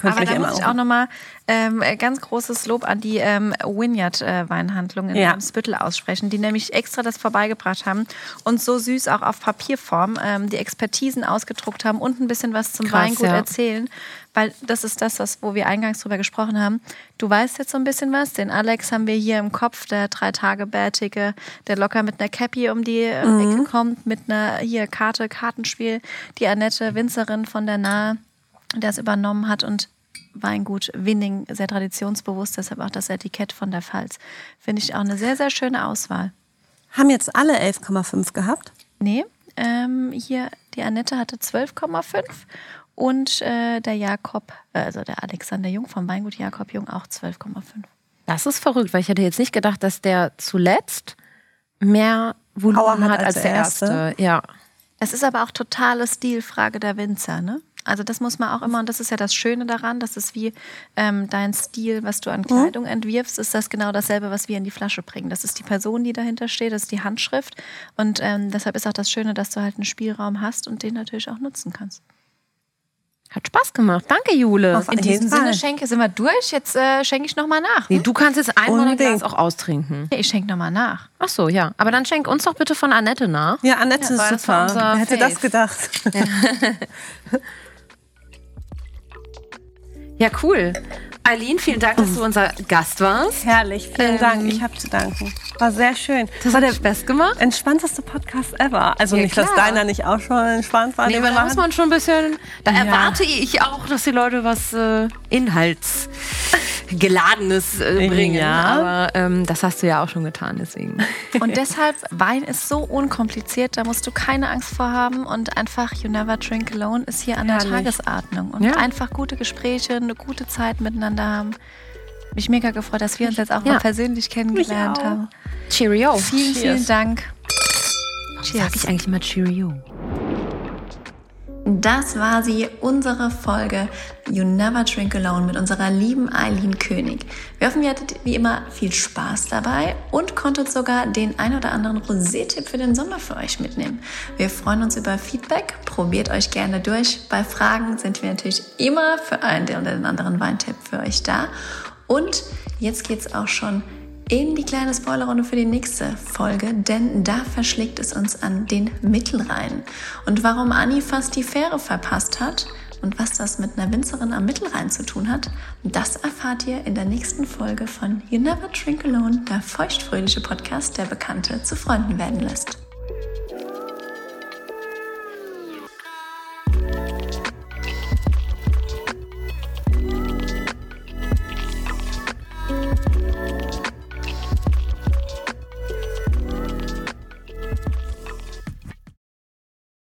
Aber da muss ich auch auch nochmal ähm, ganz großes Lob an die ähm, Vineyard-Weinhandlung in Ja. Eimsbüttel aussprechen, die nämlich extra das vorbeigebracht haben und so süß auch auf Papierform ähm, die Expertisen ausgedruckt haben und ein bisschen was zum Krass, Weingut ja. erzählen. Weil das ist das, was, wo wir eingangs drüber gesprochen haben. Du weißt jetzt so ein bisschen was. Den Alex haben wir hier im Kopf, der drei Tage bärtige, der locker mit einer Cappy um die äh, Ecke kommt, mit einer hier Karte, Kartenspiel. Die Annette, Winzerin von der Nahe, der es übernommen hat und Weingut Winning, sehr traditionsbewusst, deshalb auch das Etikett von der Pfalz. Finde ich auch eine sehr, sehr schöne Auswahl. Haben jetzt alle 11,5 gehabt? Nee, Ähm, hier, die Annette hatte 12,5 und äh, der Jakob, also der Alexander Jung vom Weingut Jakob Jung auch 12,5. Das ist verrückt, weil ich hätte jetzt nicht gedacht, dass der zuletzt mehr Volumen hat hat als als der der erste. erste. Ja. Es ist aber auch totale Stilfrage der Winzer, ne? Also das muss man auch immer, und das ist ja das Schöne daran, das ist wie ähm, dein Stil, was du an Kleidung entwirfst, ist das genau dasselbe, was wir in die Flasche bringen. Das ist die Person, die dahinter steht, das ist die Handschrift. Und ähm, deshalb ist auch das Schöne, dass du halt einen Spielraum hast und den natürlich auch nutzen kannst. Hat Spaß gemacht. Danke, Jule. Auf In diesem Fall. Sinne schenke, sind wir durch. Jetzt äh, schenke ich nochmal nach. Nee, du kannst jetzt einmal ein. Glas auch austrinken. Ich schenke nochmal nach. Ach so, ja. Aber dann schenk uns doch bitte von Annette nach. Ja, Annette Ja, ist super. Wer hätte Fave. das gedacht? Ja, cool. Eileen, vielen Dank, dass du unser Gast warst. Herrlich, vielen Ähm, Dank. Ich habe zu danken. War sehr schön. Das war der Spaß gemacht. entspannteste Podcast ever. Also Ja, nicht, dass klar. deiner nicht auch schon entspannt war. Nee, aber da muss man schon ein bisschen. Da Ja. erwarte ich auch, dass die Leute was äh, Inhaltsgeladenes äh, bringen. Ja. Aber ähm, das hast du ja auch schon getan, deswegen. Und deshalb, Wein ist so unkompliziert, da musst du keine Angst vor haben. Und einfach You Never Drink Alone ist hier an der Herrlich. Tagesordnung. Und Ja. einfach gute Gespräche, eine gute Zeit miteinander haben. Mich mega gefreut, dass wir uns jetzt auch Ja. mal persönlich kennengelernt haben. Cheerio. Vielen, vielen Dank. Sag ich eigentlich mal Cheerio? Das war sie, unsere Folge You Never Drink Alone mit unserer lieben Eileen König. Wir hoffen, ihr hattet wie immer viel Spaß dabei und konntet sogar den ein oder anderen Rosé-Tipp für den Sommer für euch mitnehmen. Wir freuen uns über Feedback, probiert euch gerne durch. Bei Fragen sind wir natürlich immer für einen oder den anderen Weintipp für euch da. Und jetzt geht's auch schon in die kleine Spoilerrunde für die nächste Folge, denn da verschlägt es uns an den Mittelrhein. Und warum Anni fast die Fähre verpasst hat und was das mit einer Winzerin am Mittelrhein zu tun hat, das erfahrt ihr in der nächsten Folge von You Never Drink Alone, der feuchtfröhliche Podcast, der Bekannte zu Freunden werden lässt.